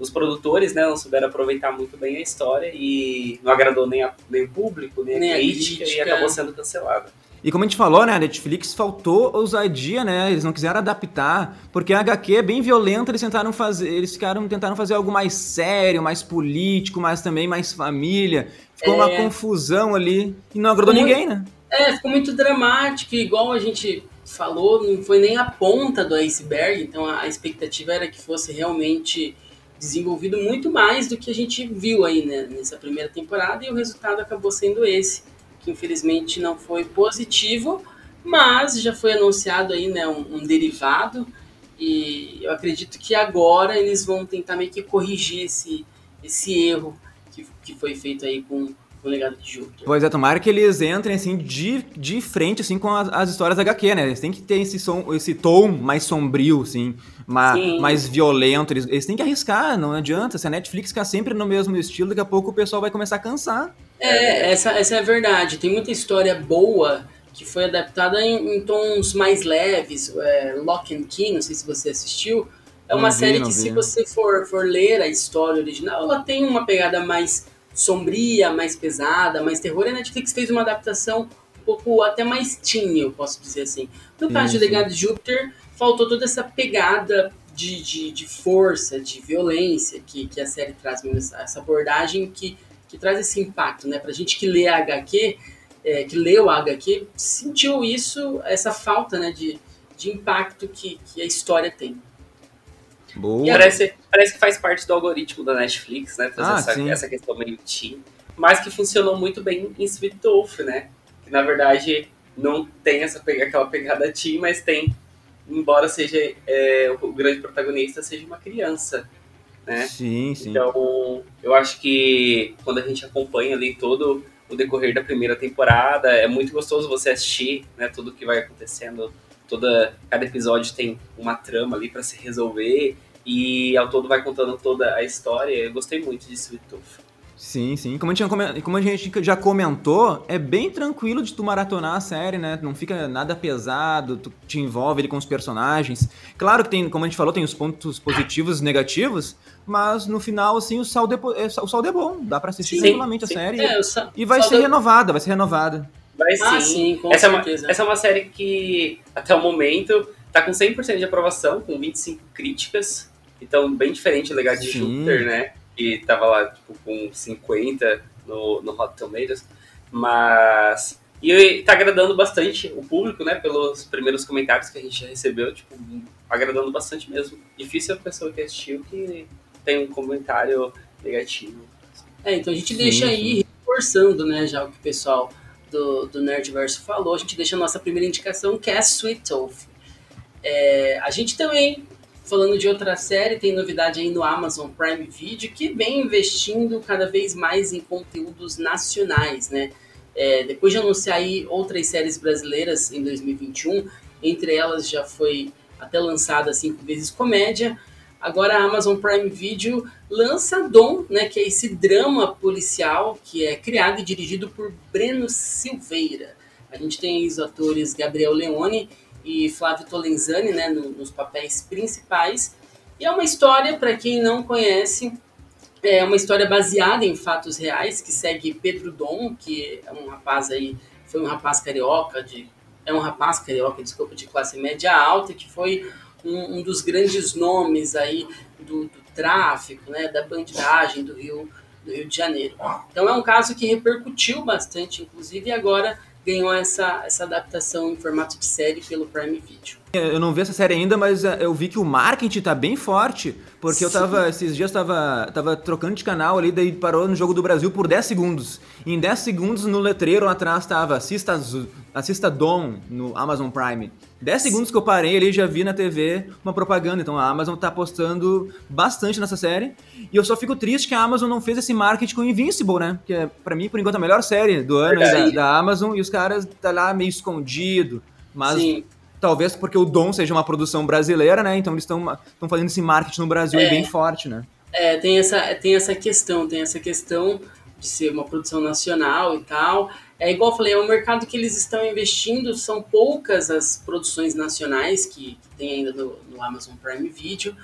os produtores, né, não souberam aproveitar muito bem a história e não agradou nem, a, nem o público, nem, nem a, crítica, a crítica, e acabou sendo cancelada. E como a gente falou, né, a Netflix faltou ousadia, né? Eles não quiseram adaptar, porque a HQ é bem violenta, eles tentaram fazer, eles ficaram tentaram fazer algo mais sério, mais político, mas também mais família. Ficou é... uma confusão ali e não agradou ficou ninguém, muito... né? É, ficou muito dramático, igual a gente falou, não foi nem a ponta do iceberg, então a expectativa era que fosse realmente desenvolvido muito mais do que a gente viu aí né, nessa primeira temporada e o resultado acabou sendo esse que infelizmente não foi positivo, mas já foi anunciado aí né, um, um derivado. E eu acredito que agora eles vão tentar meio que corrigir esse, esse erro que, que foi feito aí com o legado de Júpiter. Pois é, tomara que eles entrem assim de, de frente assim com as, as histórias da HQ, né? Eles têm que ter esse, som, esse tom mais sombrio, assim, mais, mais violento. Eles, eles têm que arriscar, não adianta. Se a Netflix ficar sempre no mesmo estilo, daqui a pouco o pessoal vai começar a cansar. É, essa, essa é a verdade. Tem muita história boa que foi adaptada em, em tons mais leves. É, Lock and Key, não sei se você assistiu. É uma série que, vi. se você for, for ler a história original, ela tem uma pegada mais sombria, mais pesada, mais terror. E a Netflix fez uma adaptação um pouco até mais teen, eu posso dizer assim. No sim, caso de Legado de Júpiter, faltou toda essa pegada de, de, de, força, de violência que, que a série traz, essa, essa abordagem que que traz esse impacto, né? Pra gente que lê a HQ, é, que leu a HQ, sentiu isso, essa falta, né, de, de impacto que, que a história tem. Boa. Parece, parece que faz parte do algoritmo da Netflix, né? Fazer ah, essa, essa questão meio teen, mas que funcionou muito bem em Sweet Tooth, né? Que na verdade não tem essa aquela pegada teen, mas tem, embora seja é, o grande protagonista seja uma criança né? Sim, sim. Então, eu acho que quando a gente acompanha ali todo o decorrer da primeira temporada, é muito gostoso você assistir, né, tudo que vai acontecendo. Toda cada episódio tem uma trama ali para se resolver e ao todo vai contando toda a história. Eu gostei muito de Sweet Tooth. Sim, sim. Como a, gente, como a gente já comentou, é bem tranquilo de tu maratonar a série, né? Não fica nada pesado, tu te envolve ali com os personagens. Claro que tem, como a gente falou, tem os pontos positivos e negativos, mas no final, assim, o saldo é, o saldo é bom. Dá pra assistir tranquilamente a série. É, e vai ser renovada, vai ser renovada. Vai sim. Ah, sim com essa certeza. É uma, essa é uma série que, até o momento, tá com 100% de aprovação, com 25 críticas. Então, bem diferente do legado de Júpiter, né? que tava lá tipo, com 50 no, no Hot Tomatoes, mas e tá agradando bastante o público, né, pelos primeiros comentários que a gente já recebeu, tipo, agradando bastante mesmo. Difícil a pessoa que assistiu que tem um comentário negativo. É, então a gente deixa sim, aí reforçando, né, já o que o pessoal do, do falou, a gente deixa a nossa primeira indicação, que é Sweet Tooth. É, a gente também Falando de outra série, tem novidade aí no Amazon Prime Video, que vem investindo cada vez mais em conteúdos nacionais, né? É, depois de anunciar aí outras séries brasileiras em 2021, entre elas já foi até lançada cinco vezes comédia, agora a Amazon Prime Video lança Dom, né, que é esse drama policial que é criado e dirigido por Breno Silveira. A gente tem os atores Gabriel Leone e Flávio Tolenzani, né, no, nos papéis principais. E é uma história, para quem não conhece, é uma história baseada em fatos reais, que segue Pedro Dom, que é um rapaz aí, foi um rapaz carioca, de, é um rapaz carioca, desculpa, de classe média alta, que foi um, um dos grandes nomes aí do, do tráfico, né, da bandidagem do Rio, do Rio de Janeiro. Então é um caso que repercutiu bastante, inclusive, e agora ganhou essa, essa adaptação em formato de série pelo Prime Video. Eu não vi essa série ainda, mas eh, eu vi que o marketing tá bem forte, porque Sim. eu tava, esses dias tava, tava trocando de canal ali, daí parou no Jogo do Brasil por 10 segundos. E em 10 segundos no letreiro atrás tava assista, assista Dom no Amazon Prime. 10 segundos que eu parei ali já vi na TV uma propaganda, então a Amazon tá apostando bastante nessa série. E eu só fico triste que a Amazon não fez esse marketing com Invincible, né? Que é, pra mim, por enquanto, a melhor série do ano da, da, Amazon, e os caras tá lá meio escondido. Mas Sim. Talvez porque o Dom seja uma produção brasileira, né? Então eles estão fazendo esse marketing no Brasil é, bem forte, né? É, tem essa, tem essa questão, tem essa questão de ser uma produção nacional e tal. É igual eu falei, é um mercado que eles estão investindo, são poucas as produções nacionais que, que tem ainda no, no, Amazon Prime Video,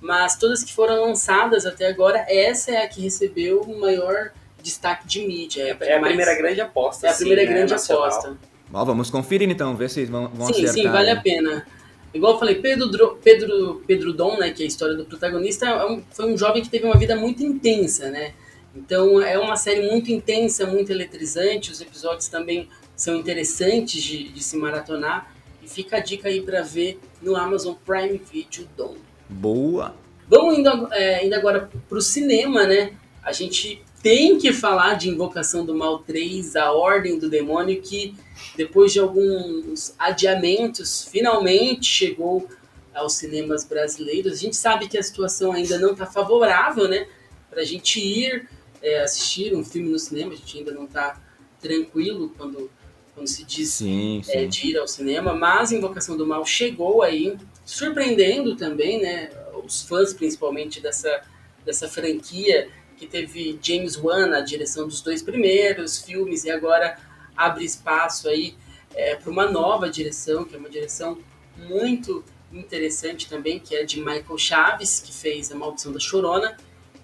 mas todas que foram lançadas até agora, essa é a que recebeu o maior destaque de mídia. É, é a mais, primeira grande aposta. É a primeira sim, né, grande aposta. Bom, vamos conferir então, ver se vão, vão sim, acertar. Sim, vale a pena. Igual eu falei, Pedro, Pedro, Pedro Dom, né, que é a história do protagonista, é um, foi um jovem que teve uma vida muito intensa, né? Então é uma série muito intensa, muito eletrizante. Os episódios também são interessantes de, de se maratonar. E fica a dica aí para ver no Amazon Prime Video Dom. Boa! Vamos indo, é, indo agora pro cinema, né? A gente tem que falar de Invocação do Mal 3, A Ordem do Demônio, que depois de alguns adiamentos, finalmente chegou aos cinemas brasileiros. A gente sabe que a situação ainda não está favorável, né? Para a gente ir é, assistir um filme no cinema, a gente ainda não está tranquilo quando, quando se diz sim, é, sim. de ir ao cinema, mas Invocação do Mal chegou aí, surpreendendo também, né? Os fãs, principalmente, dessa, dessa franquia que teve James Wan na direção dos dois primeiros filmes e agora abre espaço aí é, para uma nova direção, que é uma direção muito interessante também, que é de Michael Chaves, que fez A Maldição da Chorona,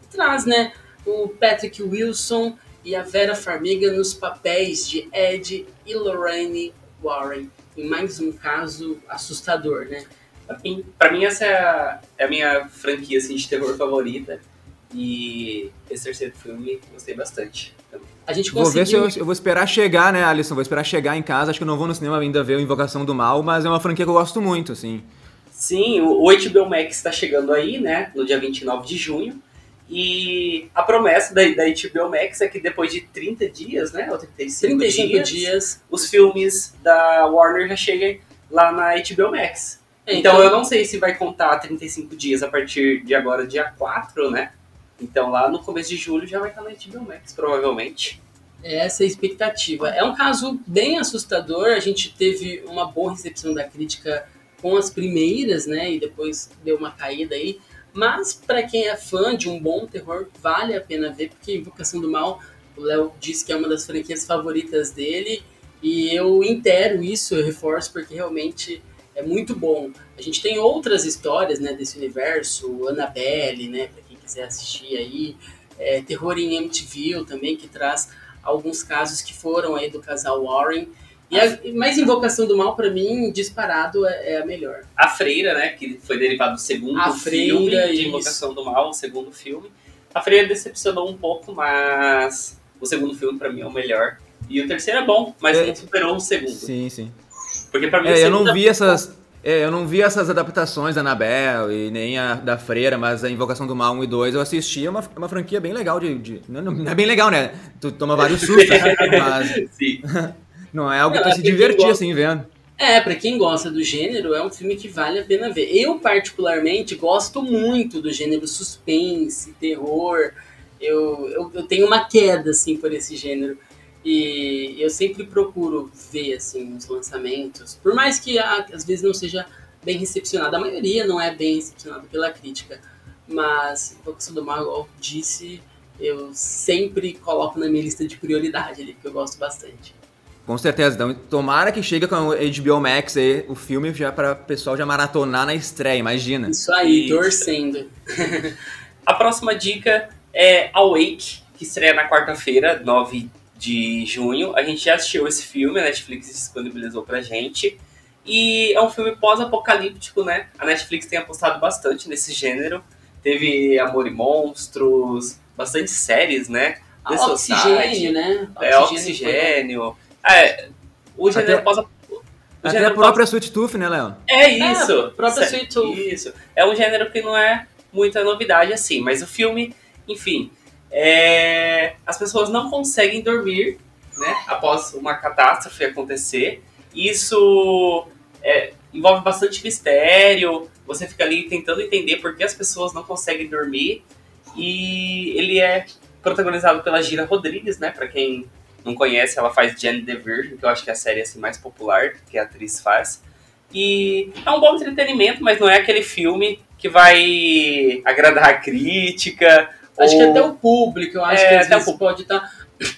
e traz, né, o Patrick Wilson e a Vera Farmiga nos papéis de Ed e Lorraine Warren, em mais um caso assustador, né? Para mim, essa é a, é a minha franquia assim, de terror favorita. E esse terceiro filme gostei bastante. A gente conseguiu... Vou ver se eu, eu, vou esperar chegar, né, Alisson? Vou esperar chegar em casa. Acho que eu não vou no cinema ainda ver o Invocação do Mal, mas é uma franquia que eu gosto muito, assim. Sim, o HBO Max está chegando aí, né, no dia 29 de junho. E a promessa da, da HBO Max é que depois de 30 dias, né, ou 35, 35 dias, dias, os filmes da Warner já cheguem lá na HBO Max. É, então, então eu não sei se vai contar 35 dias a partir de agora, dia 4, né? Então lá no começo de julho já vai estar na HBO Max, provavelmente. Essa é a expectativa. É um caso bem assustador. A gente teve uma boa recepção da crítica com as primeiras, né? E depois deu uma caída aí. Mas para quem é fã de um bom terror, vale a pena ver, porque Invocação do Mal, o Léo disse que é uma das franquias favoritas dele. E eu intero isso, eu reforço, porque realmente é muito bom. A gente tem outras histórias né, desse universo, Annabelle, né? Quiser assistir aí. É, Terror em MTV também, que traz alguns casos que foram aí do casal Warren. E a, mais Invocação do Mal, para mim, disparado, é, é, a melhor. A Freira, né, que foi derivado do segundo a filme Freira, de Invocação isso. do Mal, o segundo filme. A Freira decepcionou um pouco, mas o segundo filme, para mim, é o melhor. E o terceiro é bom, mas é, não superou o segundo. Sim, sim. Porque pra mim é, eu não vi essas é, eu não vi essas adaptações da Anabel e nem a da Freira, mas a Invocação do Mal 1 e 2 eu assisti, é uma, uma franquia bem legal de... de não, não, é bem legal, né? Tu toma vários *laughs* sustos, mas... Sim. *laughs* não é algo não, pra é se divertir, gosta... assim, vendo. É, pra quem gosta do gênero, é um filme que vale a pena ver. Eu, particularmente, gosto muito do gênero suspense, terror. Eu, eu, eu tenho uma queda, assim, por esse gênero. E eu sempre procuro ver assim os lançamentos, por mais que às vezes não seja bem recepcionado, a maioria não é bem recepcionado pela crítica, mas Invocação do Mal, disse, eu sempre coloco na minha lista de prioridade ali, porque eu gosto bastante. Com certeza, então tomara que chegue com o HBO Max aí, o filme já para o pessoal já maratonar na estreia, imagina. Isso aí, Isso. torcendo. *laughs* a próxima dica é Awake, que estreia na quarta-feira, 9 de junho. A gente já assistiu esse filme, a Netflix disponibilizou pra gente. E é um filme pós-apocalíptico, né? A Netflix tem apostado bastante nesse gênero. Teve Amor e Monstros, bastante séries, né? The oxigênio, né? É, oxigênio. É, o gênero pós até a própria pós... Sweet Tooth, né, Léo? É isso. É, própria Sweet Tooth. Isso. É um gênero que não é muita novidade assim, mas o filme, enfim, é, as pessoas não conseguem dormir né, após uma catástrofe acontecer. Isso é, envolve bastante mistério, você fica ali tentando entender por que as pessoas não conseguem dormir. E ele é protagonizado pela Gira Rodrigues, né? Pra quem não conhece, ela faz Jane the Virgin, que eu acho que é a série assim, mais popular que a atriz faz. E é um bom entretenimento, mas não é aquele filme que vai agradar a crítica Acho que até o público, eu acho é, que às vezes pode estar. Tá...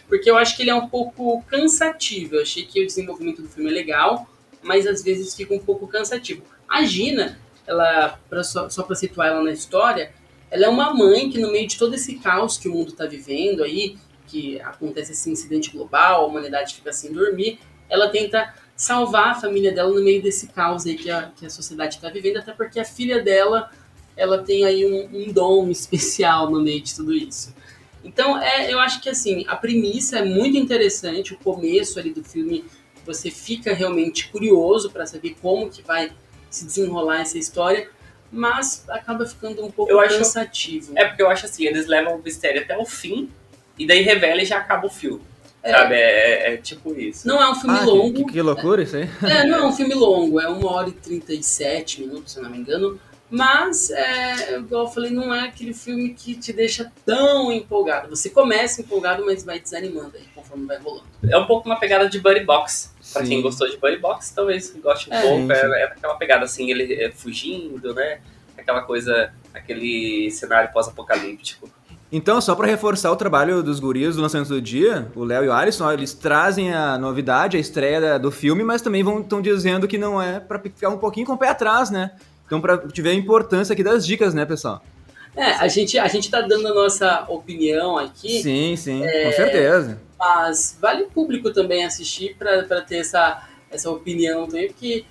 porque eu acho que ele é um pouco cansativo. Eu achei que o desenvolvimento do filme é legal, mas às vezes fica um pouco cansativo. A Gina, ela, pra, só, só para situar ela na história, ela é uma mãe que no meio de todo esse caos que o mundo está vivendo aí, que acontece esse incidente global, a humanidade fica sem dormir, ela tenta salvar a família dela no meio desse caos aí que a, que a sociedade está vivendo, até porque a filha dela ela tem aí um, um, dom *laughs* especial no meio de tudo isso. Então, é, eu acho que assim, a premissa é muito interessante, o começo ali do filme, você fica realmente curioso para saber como que vai se desenrolar essa história, mas acaba ficando um pouco eu cansativo. é porque eu acho assim, eles levam o mistério até o fim, e daí revela e já acaba o filme. É. Sabe? É, é, é, tipo isso. Não é um filme ah, longo. Que, que, loucura isso aí. É, não é um filme longo, é uma hora e 37 minutos, se não me engano. Mas, é, igual eu falei, não é aquele filme que te deixa tão empolgado. Você começa empolgado, mas vai desanimando aí conforme vai rolando. É um pouco uma pegada de Buddy Box. Pra sim. quem gostou de Buddy Box, talvez goste um é, pouco. É, é aquela pegada assim, ele é fugindo, né? Aquela coisa, aquele cenário pós-apocalíptico. Então, só para reforçar o trabalho dos guris do lançamento do dia, o Léo e o Alisson, eles trazem a novidade, a estreia do filme, mas também estão dizendo que não é para ficar um pouquinho com o pé atrás, né? Então, para tiver a importância aqui das dicas, né, pessoal? É, a gente, a gente tá dando a nossa opinião aqui. Sim, sim, é, com certeza. Mas vale o público também assistir para ter essa, essa opinião também, porque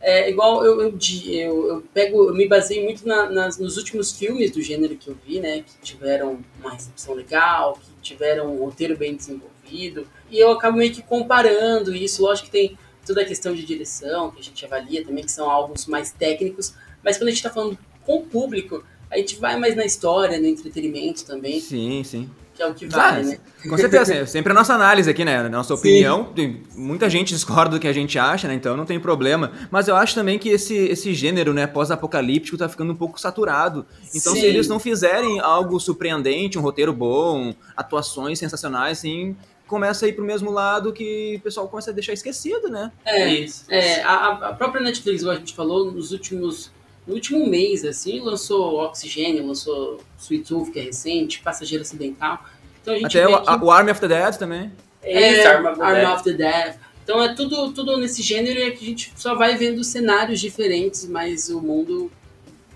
é igual eu, eu, eu, eu, pego, eu me baseei muito na, nas, nos últimos filmes do gênero que eu vi, né? Que tiveram uma recepção legal, que tiveram um roteiro bem desenvolvido. E eu acabo meio que comparando isso. Lógico que tem toda a questão de direção, que a gente avalia também, que são álbuns mais técnicos. Mas quando a gente está falando com o público, a gente vai mais na história, no entretenimento também. Sim, sim que é o que vale, ah, né? Com certeza, é sempre a nossa análise aqui, né? A nossa opinião. Tem, muita gente discorda do que a gente acha, né? Então não tem problema. Mas eu acho também que esse, esse gênero, né, pós-apocalíptico, tá ficando um pouco saturado. Então, Sim. se eles não fizerem algo surpreendente, um roteiro bom, atuações sensacionais, assim, começa a ir pro mesmo lado que o pessoal começa a deixar esquecido, né? É, isso. É, a, a própria Netflix, como a gente falou, nos últimos no último mês, assim, lançou Oxigênio, lançou Sweet Tooth, que é recente, Passageiro Acidental. Então a gente Até o, que... o Army of the Dead também. É, Arm of the, Army Dead. of the Dead. Então é tudo, tudo nesse gênero e é que a gente só vai vendo cenários diferentes, mas o mundo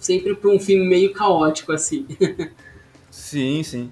sempre para um filme meio caótico, assim. *laughs* sim, sim.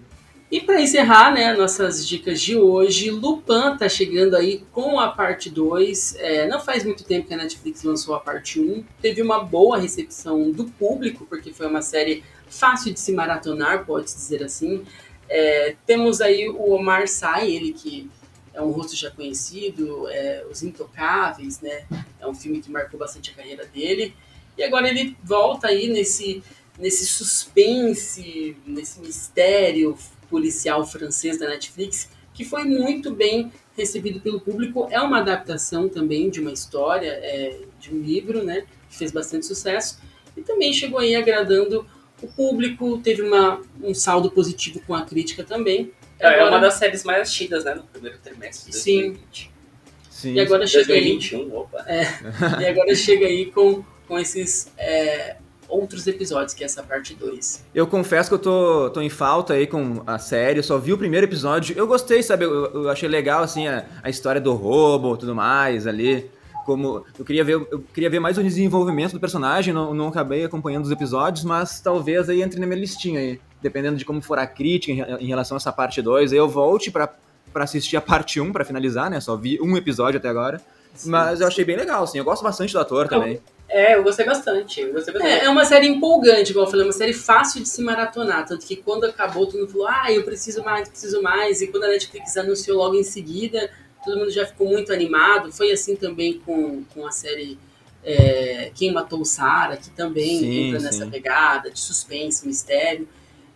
E para encerrar, né, nossas dicas de hoje, Lupin tá chegando aí com a parte 2. É, não faz muito tempo que a Netflix lançou a parte 1. Um. Teve uma boa recepção do público, porque foi uma série fácil de se maratonar, pode dizer assim. É, temos aí o Omar Sy, ele que é um rosto já conhecido, é, Os Intocáveis, né? É um filme que marcou bastante a carreira dele. E agora ele volta aí nesse, nesse suspense, nesse mistério policial francês da Netflix, que foi muito bem recebido pelo público. É uma adaptação também de uma história, é, de um livro, né, que fez bastante sucesso. E também chegou aí agradando o público, teve uma, um saldo positivo com a crítica também. É, agora, é uma das séries mais assistidas, né, no primeiro trimestre de 2020. Sim. Sim. E agora chega 2021, aí, opa. É, e agora chega aí com, com esses é, outros episódios, que é essa parte 2. Eu confesso que eu tô, tô em falta aí com a série, eu só vi o primeiro episódio. Eu gostei, sabe? Eu, eu achei legal, assim, a, a história do roubo tudo mais ali. Como eu queria ver, eu queria ver mais o desenvolvimento do personagem, não, não acabei acompanhando os episódios, mas talvez aí entre na minha listinha aí. Dependendo de como for a crítica em, em relação a essa parte 2, aí eu volte para assistir a parte 1 um, para finalizar, né? Só vi um episódio até agora. Sim, mas eu achei bem legal, assim. Eu gosto bastante do ator também. É, eu gostei bastante. Eu gostei bastante. É, é, uma série empolgante, igual eu falei, uma série fácil de se maratonar. Tanto que quando acabou, todo mundo falou, ah, eu preciso mais, preciso mais. E quando a Netflix anunciou logo em seguida, todo mundo já ficou muito animado. Foi assim também com, com a série é, Quem Matou Sarah, que também sim, entra nessa pegada de suspense, mistério.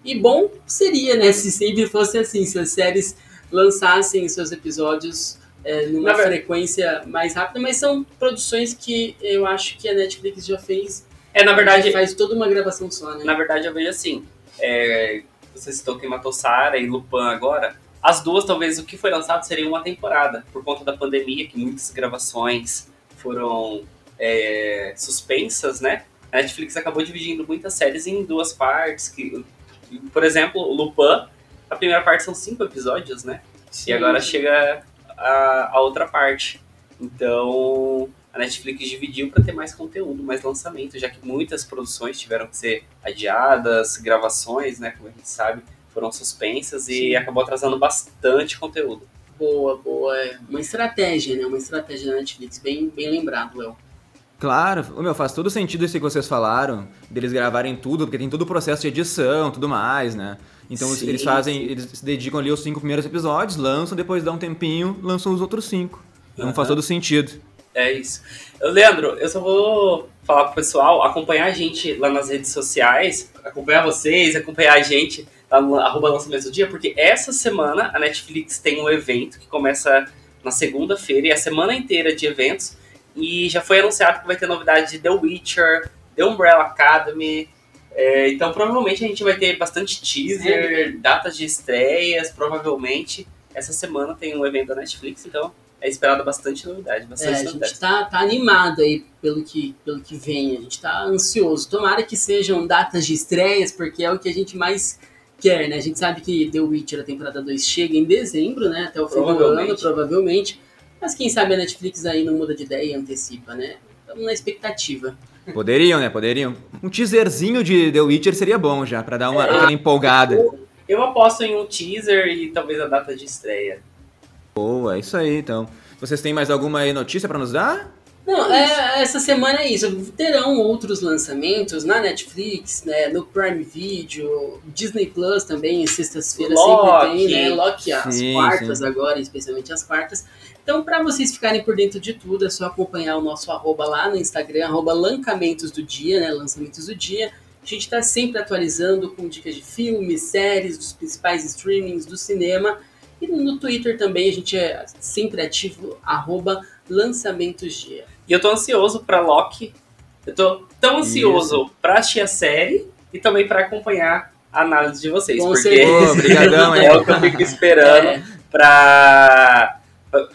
E bom seria, né, *laughs* se sempre fosse assim, se as séries lançassem seus episódios é, numa Na frequência mais rápida, mas são produções que eu acho que a Netflix já fez. É, na verdade. faz toda uma gravação só, né? Na verdade, eu vejo assim. É, você citou quem matou Sara e Lupin agora. As duas, talvez, o que foi lançado seria uma temporada, por conta da pandemia, que muitas gravações foram é, suspensas, né? A Netflix acabou dividindo muitas séries em duas partes. Que, por exemplo, Lupin, a primeira parte são cinco episódios, né? Sim. E agora chega a, a outra parte. Então, a Netflix dividiu para ter mais conteúdo, mais lançamento, já que muitas produções tiveram que ser adiadas, gravações, né, como a gente sabe, foram suspensas e Sim. acabou atrasando bastante conteúdo. Boa, boa. É uma estratégia, né? Uma estratégia da Netflix, bem, bem lembrado, El. Claro, o meu, faz todo sentido isso que vocês falaram, deles gravarem tudo, porque tem todo o processo de edição, tudo mais, né? Então sim, eles fazem, sim. eles se dedicam ali aos cinco primeiros episódios, lançam, depois dá um tempinho, lançam os outros cinco. Então uhum. faz todo sentido. É isso. Leandro, eu só vou falar pro pessoal acompanhar a gente lá nas redes sociais, acompanhar vocês, acompanhar a gente lá no arroba lançamento do dia, porque essa semana a Netflix tem um evento que começa na segunda-feira e a semana inteira de eventos. E já foi anunciado que vai ter novidade de The Witcher, The Umbrella Academy. É, então provavelmente a gente vai ter bastante teaser, datas de estreias, provavelmente. Essa semana tem um evento da Netflix, então é esperado bastante novidade. Bastante é, a gente tá, tá, animado aí pelo que, pelo que vem, a gente tá ansioso. Tomara que sejam datas de estreias, porque é o que a gente mais quer, né? A gente sabe que The Witcher, a temporada 2, chega em dezembro, né? Até o fim do ano, provavelmente. Mas quem sabe a Netflix aí não muda de ideia e antecipa, né? Estamos na expectativa. Poderiam, né? Poderiam. Um teaserzinho de The Witcher seria bom já, para dar uma, é, empolgada. Eu, eu aposto em um teaser e talvez a data de estreia. Boa, é isso aí então. Vocês têm mais alguma notícia para nos dar? Não, é, essa semana é isso. Terão outros lançamentos na Netflix, né, no Prime Video, Disney Plus também, sextas-feiras sempre tem, né? Loki as sim, quartas sim. agora, especialmente as quartas. Então, para vocês ficarem por dentro de tudo, é só acompanhar o nosso arroba lá no Instagram, arroba lancamentos do dia, né, lançamentos do dia. A gente está sempre atualizando com dicas de filmes, séries, dos principais streamings do cinema. E no Twitter também a gente é sempre ativo, arroba lançamentosdia. E eu tô ansioso para Loki. Eu tô tão ansioso para assistir a série e também para acompanhar a análise de vocês. Com porque obrigadão, *laughs* é o que eu fico esperando *laughs* é. pra.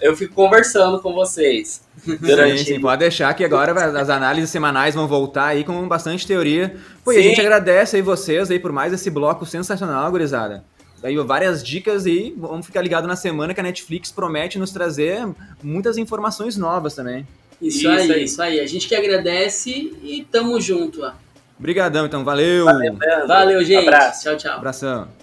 Eu fico conversando com vocês. Durante... Sim, sim, pode deixar que agora as análises semanais vão voltar aí com bastante teoria. Pô, e a gente agradece aí vocês aí por mais esse bloco sensacional, gurizada aí várias dicas e vamos ficar ligado na semana que a Netflix promete nos trazer muitas informações novas também. Isso, isso aí, aí, isso aí. A gente que agradece e tamo junto. Ó. Obrigadão, então. Valeu. Valeu, Valeu gente. Abraço. Tchau, tchau. Abração.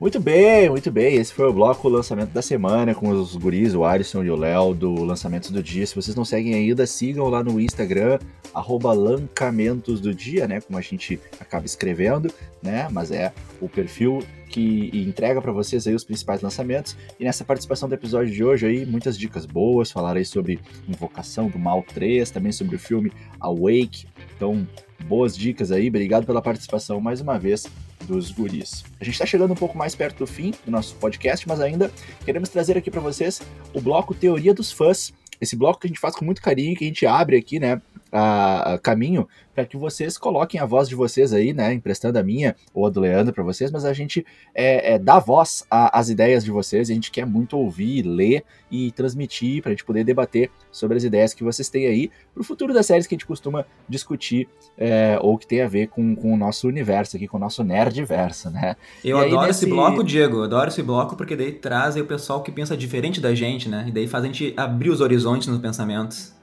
Muito bem, muito bem. Esse foi o bloco lançamento da semana com os guris, o Alisson e o Léo do Lançamentos do Dia. Se vocês não seguem ainda, sigam lá no Instagram, arroba Lancamentos do Dia, né? Como a gente acaba escrevendo, né? Mas é o perfil que entrega para vocês aí os principais lançamentos. E nessa participação do episódio de hoje aí, muitas dicas boas, falar aí sobre Invocação do Mal 3, também sobre o filme Awake. Então, boas dicas aí. Obrigado pela participação mais uma vez dos guris. A gente está chegando um pouco mais perto do fim do nosso podcast, mas ainda queremos trazer aqui para vocês o bloco Teoria dos Fãs. Esse bloco que a gente faz com muito carinho, que a gente abre aqui, né, a, a caminho para que vocês coloquem a voz de vocês aí, né, emprestando a minha ou a do Leandro para vocês, mas a gente é, é, dá voz às ideias de vocês, a gente quer muito ouvir, ler e transmitir para a gente poder debater sobre as ideias que vocês têm aí para o futuro das séries que a gente costuma discutir é, ou que tem a ver com, com o nosso universo aqui, com o nosso nerdverso, né? Eu e adoro nesse... esse bloco, Diego, eu adoro esse bloco porque daí traz o pessoal que pensa diferente da gente, né? E daí faz a gente abrir os horizontes nos pensamentos.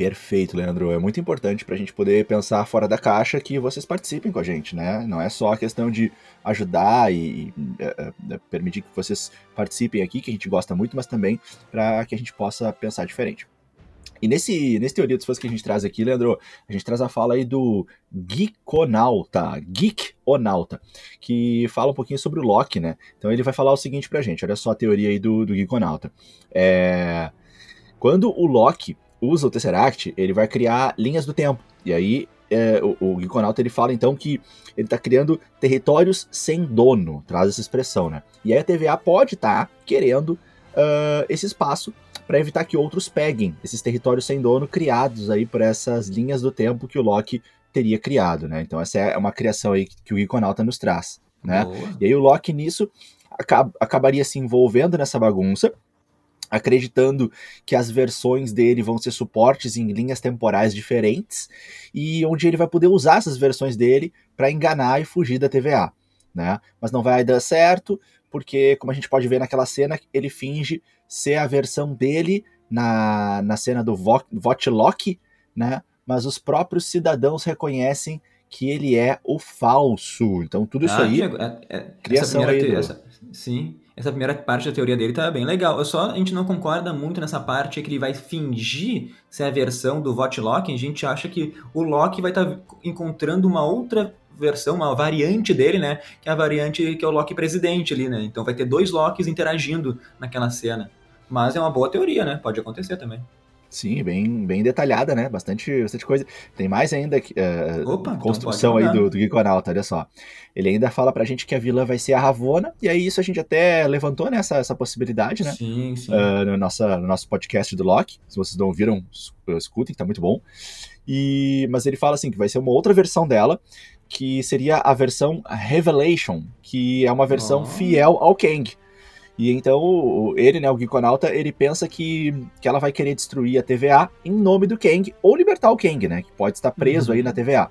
Perfeito, Leandro. É muito importante para a gente poder pensar fora da caixa que vocês participem com a gente, né? Não é só a questão de ajudar e, é, é, permitir que vocês participem aqui, que a gente gosta muito, mas também para que a gente possa pensar diferente. E nesse, nesse Teoria dos Fãs que a gente traz aqui, Leandro, a gente traz a fala aí do Geekonauta, Geekonauta, que fala um pouquinho sobre o Loki, né? Então ele vai falar o seguinte pra gente, olha só a teoria aí do, do Geekonauta. É... Quando o Loki usa o Tesseract, ele vai criar linhas do tempo. E aí é, o, o ele fala então que ele está criando territórios sem dono, traz essa expressão, né? E aí a TVA pode estar tá querendo uh, esse espaço para evitar que outros peguem esses territórios sem dono criados aí por essas linhas do tempo que o Loki teria criado, né? Então essa é uma criação aí que o Geekonauta nos traz, né? Boa. E aí o Loki nisso acab acabaria se envolvendo nessa bagunça acreditando que as versões dele vão ser suportes em linhas temporais diferentes e onde ele vai poder usar essas versões dele para enganar e fugir da TVA. né? Mas não vai dar certo, porque, como a gente pode ver naquela cena, ele finge ser a versão dele na, na cena do Votlock, né? Mas os próprios cidadãos reconhecem que ele é o falso. Então, tudo isso ah, aí. É, é, criação essa aí. Essa, sim, essa primeira parte da teoria dele tá bem legal. Eu só a gente não concorda muito nessa parte que ele vai fingir ser a versão do Votlock. A gente acha que o Loki vai estar tá encontrando uma outra versão, uma variante dele, né? Que é a variante que é o Loki presidente ali, né? Então vai ter dois Locks interagindo naquela cena. Mas é uma boa teoria, né? Pode acontecer também. Sim, bem, bem detalhada, né? Bastante, bastante coisa. Tem mais ainda uh, Opa, então construção então aí do, do Geekonauta, olha só. Ele ainda fala pra gente que a vilã vai ser a Ravona, e aí isso a gente até levantou né, essa possibilidade, né? Sim, sim. Uh, no, nossa, no nosso podcast do Loki. Se vocês não ouviram, escutem, que tá muito bom. E, mas ele fala assim que vai ser uma outra versão dela, que seria a versão Revelation, que é uma versão oh. fiel ao Kang. E então ele, né, o Geekonauta, ele pensa que, que ela vai querer destruir a TVA em nome do Kang, ou libertar o Kang, né, que pode estar preso uhum. aí na TVA.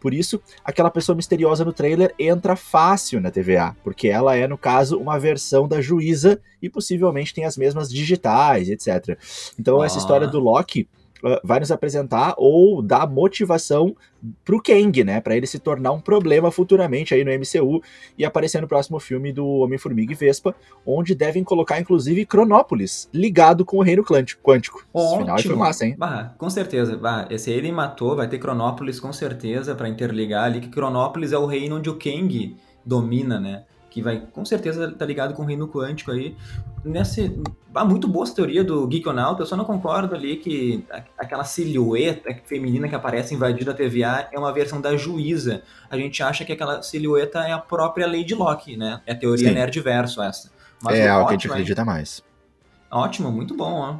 Por isso, aquela pessoa misteriosa no trailer entra fácil na TVA, porque ela é, no caso, uma versão da juíza e possivelmente tem as mesmas digitais, etc. Então, essa história do Loki uh, vai nos apresentar ou dar motivação pro Kang, né, para ele se tornar um problema futuramente aí no MCU e aparecer no próximo filme do Homem-Formiga e Vespa, onde devem colocar inclusive Cronópolis ligado com o Reino Quântico. Ótimo. final foi massa, hein? Bah, com certeza. Bah, esse ele matou, vai ter Cronópolis com certeza para interligar ali que Cronópolis é o reino onde o Kang domina, né? Que vai com certeza estar tá ligado com o reino quântico aí. Nesse, ah, muito boa essa teoria do Geekonauta, eu só não concordo ali que aquela silhueta feminina que aparece invadindo a TVA é uma versão da juíza. A gente acha que aquela silhueta é a própria Lady Locke, né? É a teoria Sim. nerd-verso essa. Mas é, algo que a gente acredita mais. Ótimo, muito bom, ó.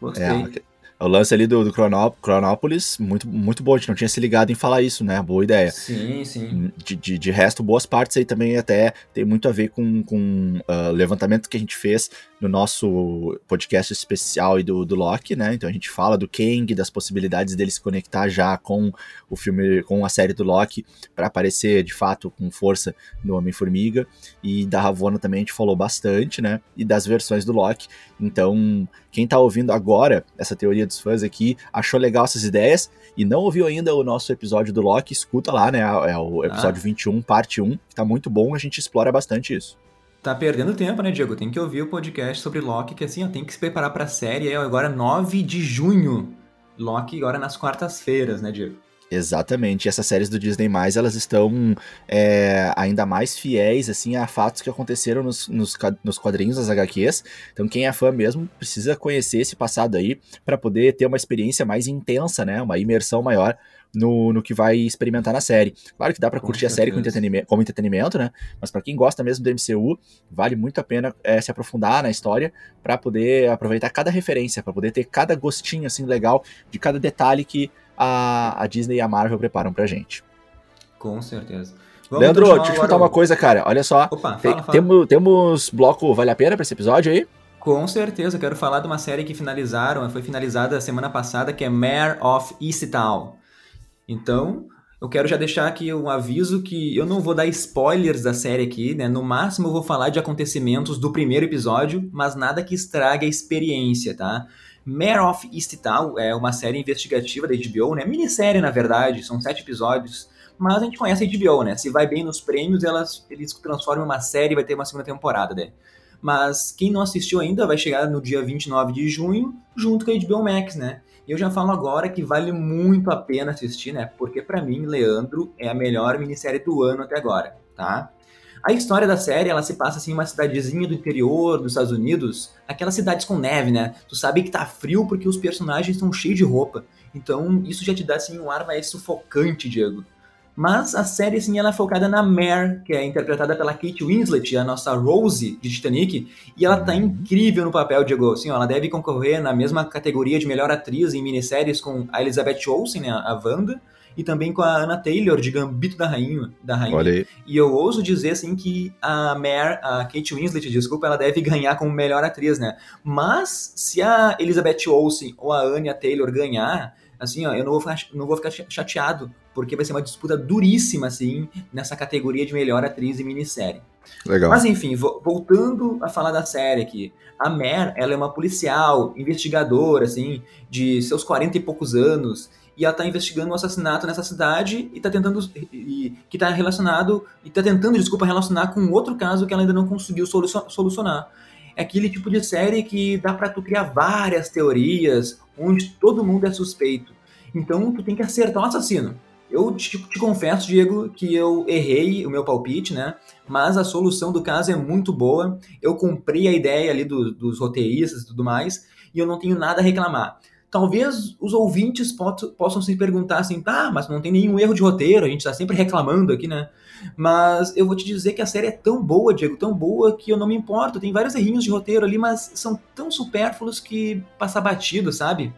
Gostei. É, o lance ali do, do Cronópolis, muito, muito bom. A gente não tinha se ligado em falar isso, né? Boa ideia. Sim, sim. De, de, de resto, boas partes aí também até tem muito a ver com o com, uh, levantamento que a gente fez no nosso podcast especial e do, do Loki, né? Então a gente fala do Kang, das possibilidades dele se conectar já com o filme, com a série do Loki, para aparecer de fato com força no Homem-Formiga. E da Ravonna também a gente falou bastante, né? E das versões do Loki. Então, quem tá ouvindo agora essa teoria dos fãs aqui, achou legal essas ideias e não ouviu ainda o nosso episódio do Loki, escuta lá, né? É o episódio ah. 21, parte 1, que tá muito bom, a gente explora bastante isso. Tá perdendo tempo, né, Diego? Tem que ouvir o podcast sobre Loki, que assim, ó, tem que se preparar pra série. É agora 9 de junho. Loki agora nas quartas-feiras, né, Diego? Exatamente. E essas séries do Disney+, elas estão é, ainda mais fiéis, assim, a fatos que aconteceram nos, nos, nos, quadrinhos das HQs. Então, quem é fã mesmo precisa conhecer esse passado aí para poder ter uma experiência mais intensa, né? Uma imersão maior no, no que vai experimentar na série. Claro que dá para curtir a série com entretenimento, como entretenimento, né? Mas para quem gosta mesmo do MCU, vale muito a pena é, se aprofundar na história para poder aproveitar cada referência, para poder ter cada gostinho assim legal de cada detalhe que a, a Disney e a Marvel preparam pra gente. Com certeza. Vamos Leandro, deixa eu te contar uma coisa, cara. Olha só. Opa, fala, fala. Temos, temos bloco Vale a Pena pra esse episódio aí? Com certeza, quero falar de uma série que finalizaram, foi finalizada semana passada, que é Mare of Easttown. Então, eu quero já deixar aqui um aviso que eu não vou dar spoilers da série aqui, né? No máximo eu vou falar de acontecimentos do primeiro episódio, mas nada que estrague a experiência, tá? Mare of Easttown é uma série investigativa da HBO, né? Minissérie, na verdade, são sete episódios. Mas a gente conhece a HBO, né? Se vai bem nos prêmios, elas, eles transformam uma série e vai ter uma segunda temporada, né? Mas quem não assistiu ainda vai chegar no dia 29 de junho, junto com a HBO Max, né? E eu já falo agora que vale muito a pena assistir, né? Porque para mim, Leandro é a melhor minissérie do ano até agora, tá? A história da série, ela se passa assim em uma cidadezinha do interior dos Estados Unidos, aquelas cidades com neve, né? Tu sabe que tá frio porque os personagens estão cheios de roupa. Então, isso já te dá assim um ar mais sufocante, Diego. Mas a série, assim, ela é focada na Mare, que é interpretada pela Kate Winslet, a nossa Rose de Titanic, e ela tá incrível no papel, Diego. Assim, ó, ela deve concorrer na mesma categoria de melhor atriz em minisséries com a Elizabeth Olsen, né, a Wanda, e também com a Anna Taylor de Gambito da Rainha. Da Rainha. Olha aí. E eu ouso dizer assim que a Mare, a Kate Winslet, desculpa, ela deve ganhar como melhor atriz, né? Mas se a Elizabeth Olsen ou a Anya Taylor ganhar, assim, ó, eu não vou ficar, não vou ficar chateado, porque vai ser uma disputa duríssima, assim, nessa categoria de melhor atriz em minissérie. Legal. Mas enfim, voltando a falar da série aqui. A Mer, ela é uma policial, investigadora, assim, de seus 40 e poucos anos, e ela tá investigando um assassinato nessa cidade e tá tentando. E, que tá relacionado. E tá tentando, desculpa, relacionar com outro caso que ela ainda não conseguiu solucionar. É aquele tipo de série que dá para tu criar várias teorias, onde todo mundo é suspeito. Então tu tem que acertar o assassino. Eu te, te, confesso, Diego, que eu errei o meu palpite, né? Mas a solução do caso é muito boa. Eu comprei a ideia ali do, dos roteiristas e tudo mais, e eu não tenho nada a reclamar. Talvez os ouvintes possam se perguntar assim, tá, mas não tem nenhum erro de roteiro, a gente está sempre reclamando aqui, né? Mas eu vou te dizer que a série é tão boa, Diego, tão boa que eu não me importo. Tem vários errinhos de roteiro ali, mas são tão supérfluos que passa batido, sabe?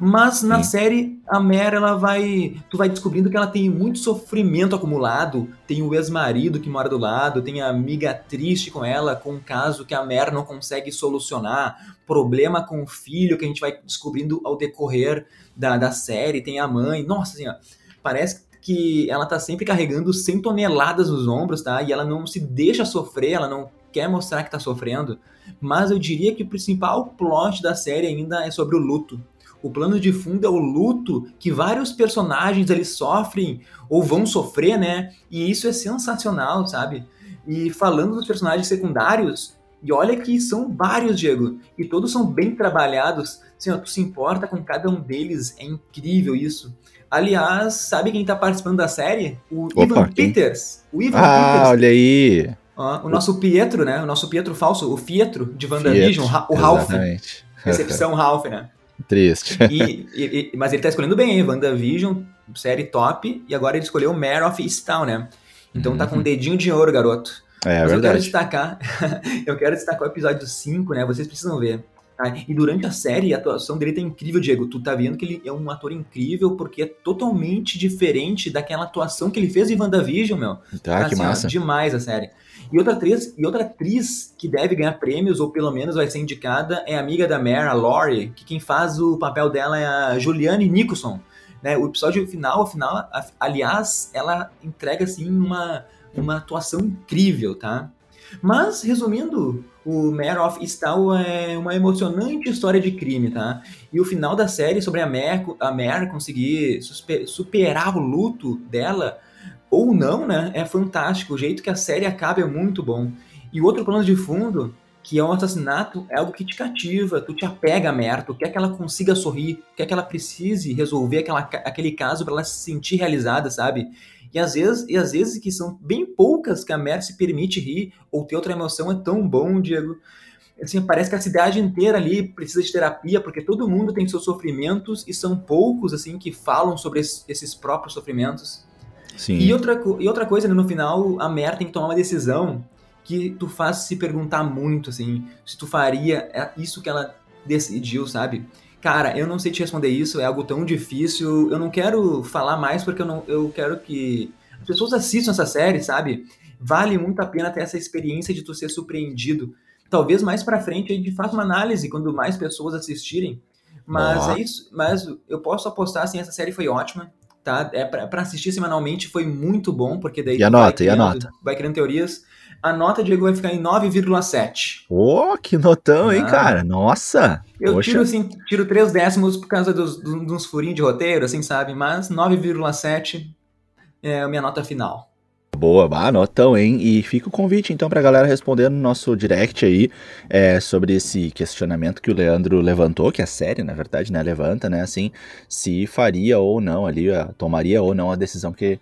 Mas na Sim. série, a Mera, ela vai. Tu vai descobrindo que ela tem muito sofrimento acumulado. Tem o ex-marido que mora do lado, tem a amiga triste com ela, com um caso que a Mera não consegue solucionar, problema com o filho que a gente vai descobrindo ao decorrer da, da série, tem a mãe. Nossa, ó, parece que ela tá sempre carregando 100 toneladas nos ombros, tá? E ela não se deixa sofrer, ela não quer mostrar que tá sofrendo. Mas eu diria que o principal plot da série ainda é sobre o luto o plano de fundo é o luto que vários personagens eles sofrem ou vão sofrer, né? E isso é sensacional, sabe? E falando dos personagens secundários, e olha que são vários, Diego, e todos são bem trabalhados. Assim, ó, tu se importa com cada um deles, é incrível isso. Aliás, sabe quem tá participando da série? O Opa, Ivan quem? Peters. O Ivan ah, Peters. olha aí. o nosso Pietro, né? O nosso Pietro falso, o Fietro de WandaVision, o Ralph. Exatamente. Recepção Ralph, né? Triste. E, e, mas ele tá escolhendo bem, hein? WandaVision, série top, e agora ele escolheu Mare of Easttown, né? Então uhum. tá com um dedinho de ouro, garoto. É, mas verdade. eu quero destacar, *laughs* eu quero destacar o episódio 5, né? Vocês precisam ver. Tá? E durante a série, a atuação dele tá incrível, Diego. Tu tá vendo que ele é um ator incrível, porque é totalmente diferente daquela atuação que ele fez em WandaVision, meu. Tá, que assim, massa. Ó, demais a série. E outra atriz, e outra atriz que deve ganhar prêmios, ou pelo menos vai ser indicada, é a amiga da Mare, a Laurie, que quem faz o papel dela é a Juliane Nicholson. Né? O episódio final, final, aliás, ela entrega assim uma, uma atuação incrível, tá? Mas, resumindo, o Mare of Easttown é uma emocionante história de crime, tá? E o final da série sobre a Mare, a Mare conseguir superar o luto dela ou não, né? É fantástico. O jeito que a série acaba é muito bom. E o outro plano de fundo, que é um assassinato, é algo que te cativa, tu te apega a Mer, tu quer que ela consiga sorrir, quer que ela precise resolver aquela, aquele caso para ela se sentir realizada, sabe? E às vezes, e às vezes que são bem poucas que a Mer se permite rir ou ter outra emoção é tão bom, Diego. Assim, parece que a cidade inteira ali precisa de terapia, porque todo mundo tem seus sofrimentos e são poucos assim que falam sobre esses próprios sofrimentos. Sim. E outra, e outra coisa, né, no final, a Mer tem que tomar uma decisão que tu faz se perguntar muito, assim, se tu faria é isso que ela decidiu, sabe? Cara, eu não sei te responder isso, é algo tão difícil. Eu não quero falar mais porque eu, não, eu quero que as pessoas assistam essa série, sabe? Vale muito a pena ter essa experiência de tu ser surpreendido. Talvez mais para frente a gente faça uma análise quando mais pessoas assistirem. Mas Boa. é isso. Mas eu posso apostar assim, essa série foi ótima tá? É para assistir semanalmente foi muito bom, porque daí e a nota, criando, e a nota? vai criando teorias. A nota, Diego, vai ficar em 9,7. Ô, oh, que notão, ah. hein, cara? Nossa! Eu Poxa. tiro, assim, tiro três décimos por causa dos, dos, dos furinhos de roteiro, assim, sabe? Mas 9,7 é a minha nota final. Boa, bah, notão, hein? E fica o convite, então, pra galera responder no nosso direct aí é, sobre esse questionamento que o Leandro levantou, que a série, na verdade, né, levanta, né, assim, se faria ou não ali, tomaria ou não a decisão que,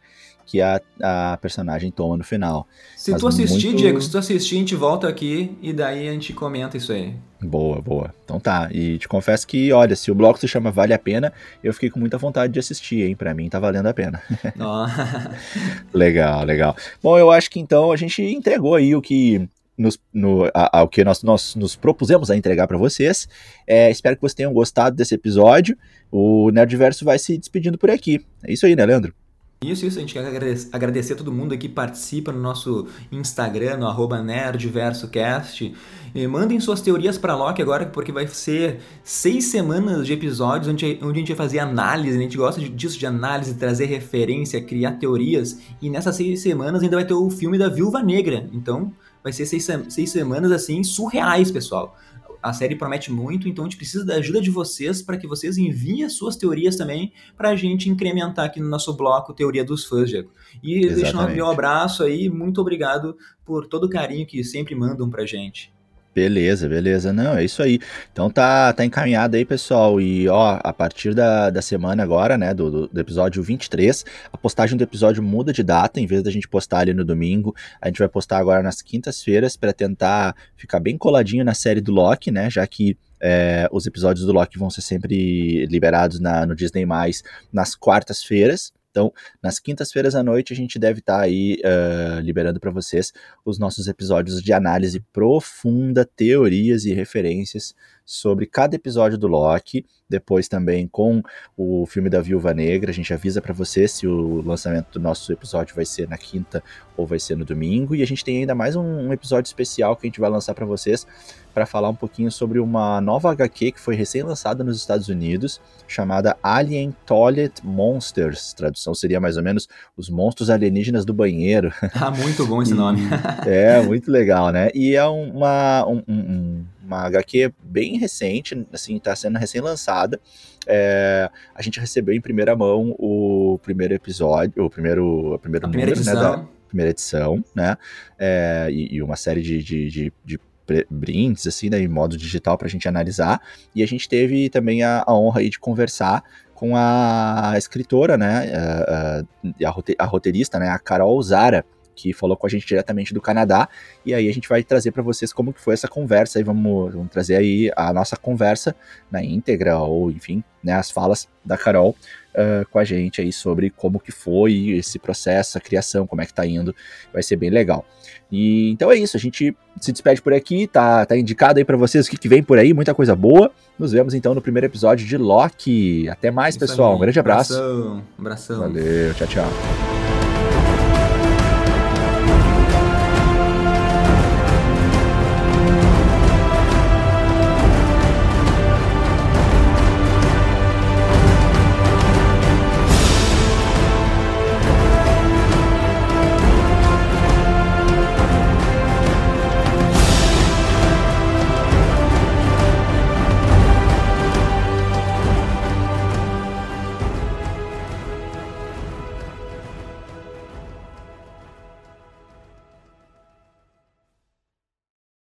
que a, a personagem toma no final. Se Mas tu assistir, muito... Diego, se tu assistir, a gente volta aqui e daí a gente comenta isso aí. Boa, boa. Então tá. E te confesso que, olha, se o bloco se chama Vale a Pena, eu fiquei com muita vontade de assistir, hein? Pra mim tá valendo a pena. *laughs* *laughs* legal, legal. Bom, eu acho que então a gente entregou aí o que nos, no, ao que nós, nós nos propusemos a entregar para vocês. É, espero que vocês tenham gostado desse episódio. O Nerdverso vai se despedindo por aqui. É isso aí, né, Leandro? Isso, isso, a gente quer agradecer, a todo mundo que participa no nosso Instagram, no arroba nerdversocast. E mandem suas teorias para Loki agora, porque vai ser seis semanas de episódios onde, onde a gente vai fazer análise, né? a gente gosta disso de análise, trazer referência, criar teorias. E nessas seis semanas ainda vai ter o filme da Viúva Negra. Então vai ser seis, seis semanas assim surreais, pessoal a série promete muito, então a gente precisa da ajuda de vocês para que vocês enviem as suas teorias também para a gente incrementar aqui no nosso bloco Teoria dos Fãs, Diego. E deixando meu abraço aí, muito obrigado por todo o carinho que sempre mandam pra gente. Beleza, beleza. Não, é isso aí. Então tá, tá encaminhado aí, pessoal. E ó, a partir da, da semana agora, né, do, do episódio 23, a postagem do episódio muda de data. Em vez da gente postar ali no domingo, a gente vai postar agora nas quintas-feiras para tentar ficar bem coladinho na série do Loki, né? Já que é, os episódios do Loki vão ser sempre liberados na, no Disney+, nas quartas-feiras. Então, nas quintas-feiras à noite, a gente deve estar tá aí uh, liberando para vocês os nossos episódios de análise profunda, teorias e referências sobre cada episódio do Loki. Depois também com o filme da Viúva Negra, a gente avisa para vocês se o lançamento do nosso episódio vai ser na quinta ou vai ser no domingo. E a gente tem ainda mais um, um episódio especial que a gente vai lançar para vocês para falar um pouquinho sobre uma nova HQ que foi recém-lançada nos Estados Unidos, chamada Alien Toilet Monsters. Tradução seria mais ou menos os monstros alienígenas do banheiro. Ah, muito bom esse *laughs* nome. é, muito legal, né? E é uma, um, um, uma HQ bem recente, assim, está sendo recém-lançada. É, a gente recebeu em primeira mão o primeiro episódio, o primeiro, a primeira, a primeira número, edição. Né, da primeira edição, né? É, e, e, uma série de, de, de, de brindes, assim, né, em modo digital para a gente analisar. E a gente teve também a, a honra aí de conversar com a escritora, né, a, a, a roteirista, né, a Carol Zara, que falou com a gente diretamente do Canadá, e aí a gente vai trazer para vocês como que foi essa conversa, e vamos, vamos, trazer aí a nossa conversa na íntegra, ou enfim, né, as falas da Carol uh, com a gente aí sobre como que foi esse processo, a criação, como é que tá indo, vai ser bem legal. E então é isso, a gente se despede por aqui, tá, tá indicado aí para vocês o que, que vem por aí, muita coisa boa. Nos vemos então no primeiro episódio de Loki. Até mais, isso pessoal. Aí. Um grande abraço. Abração. Abração. Valeu, tchau, tchau.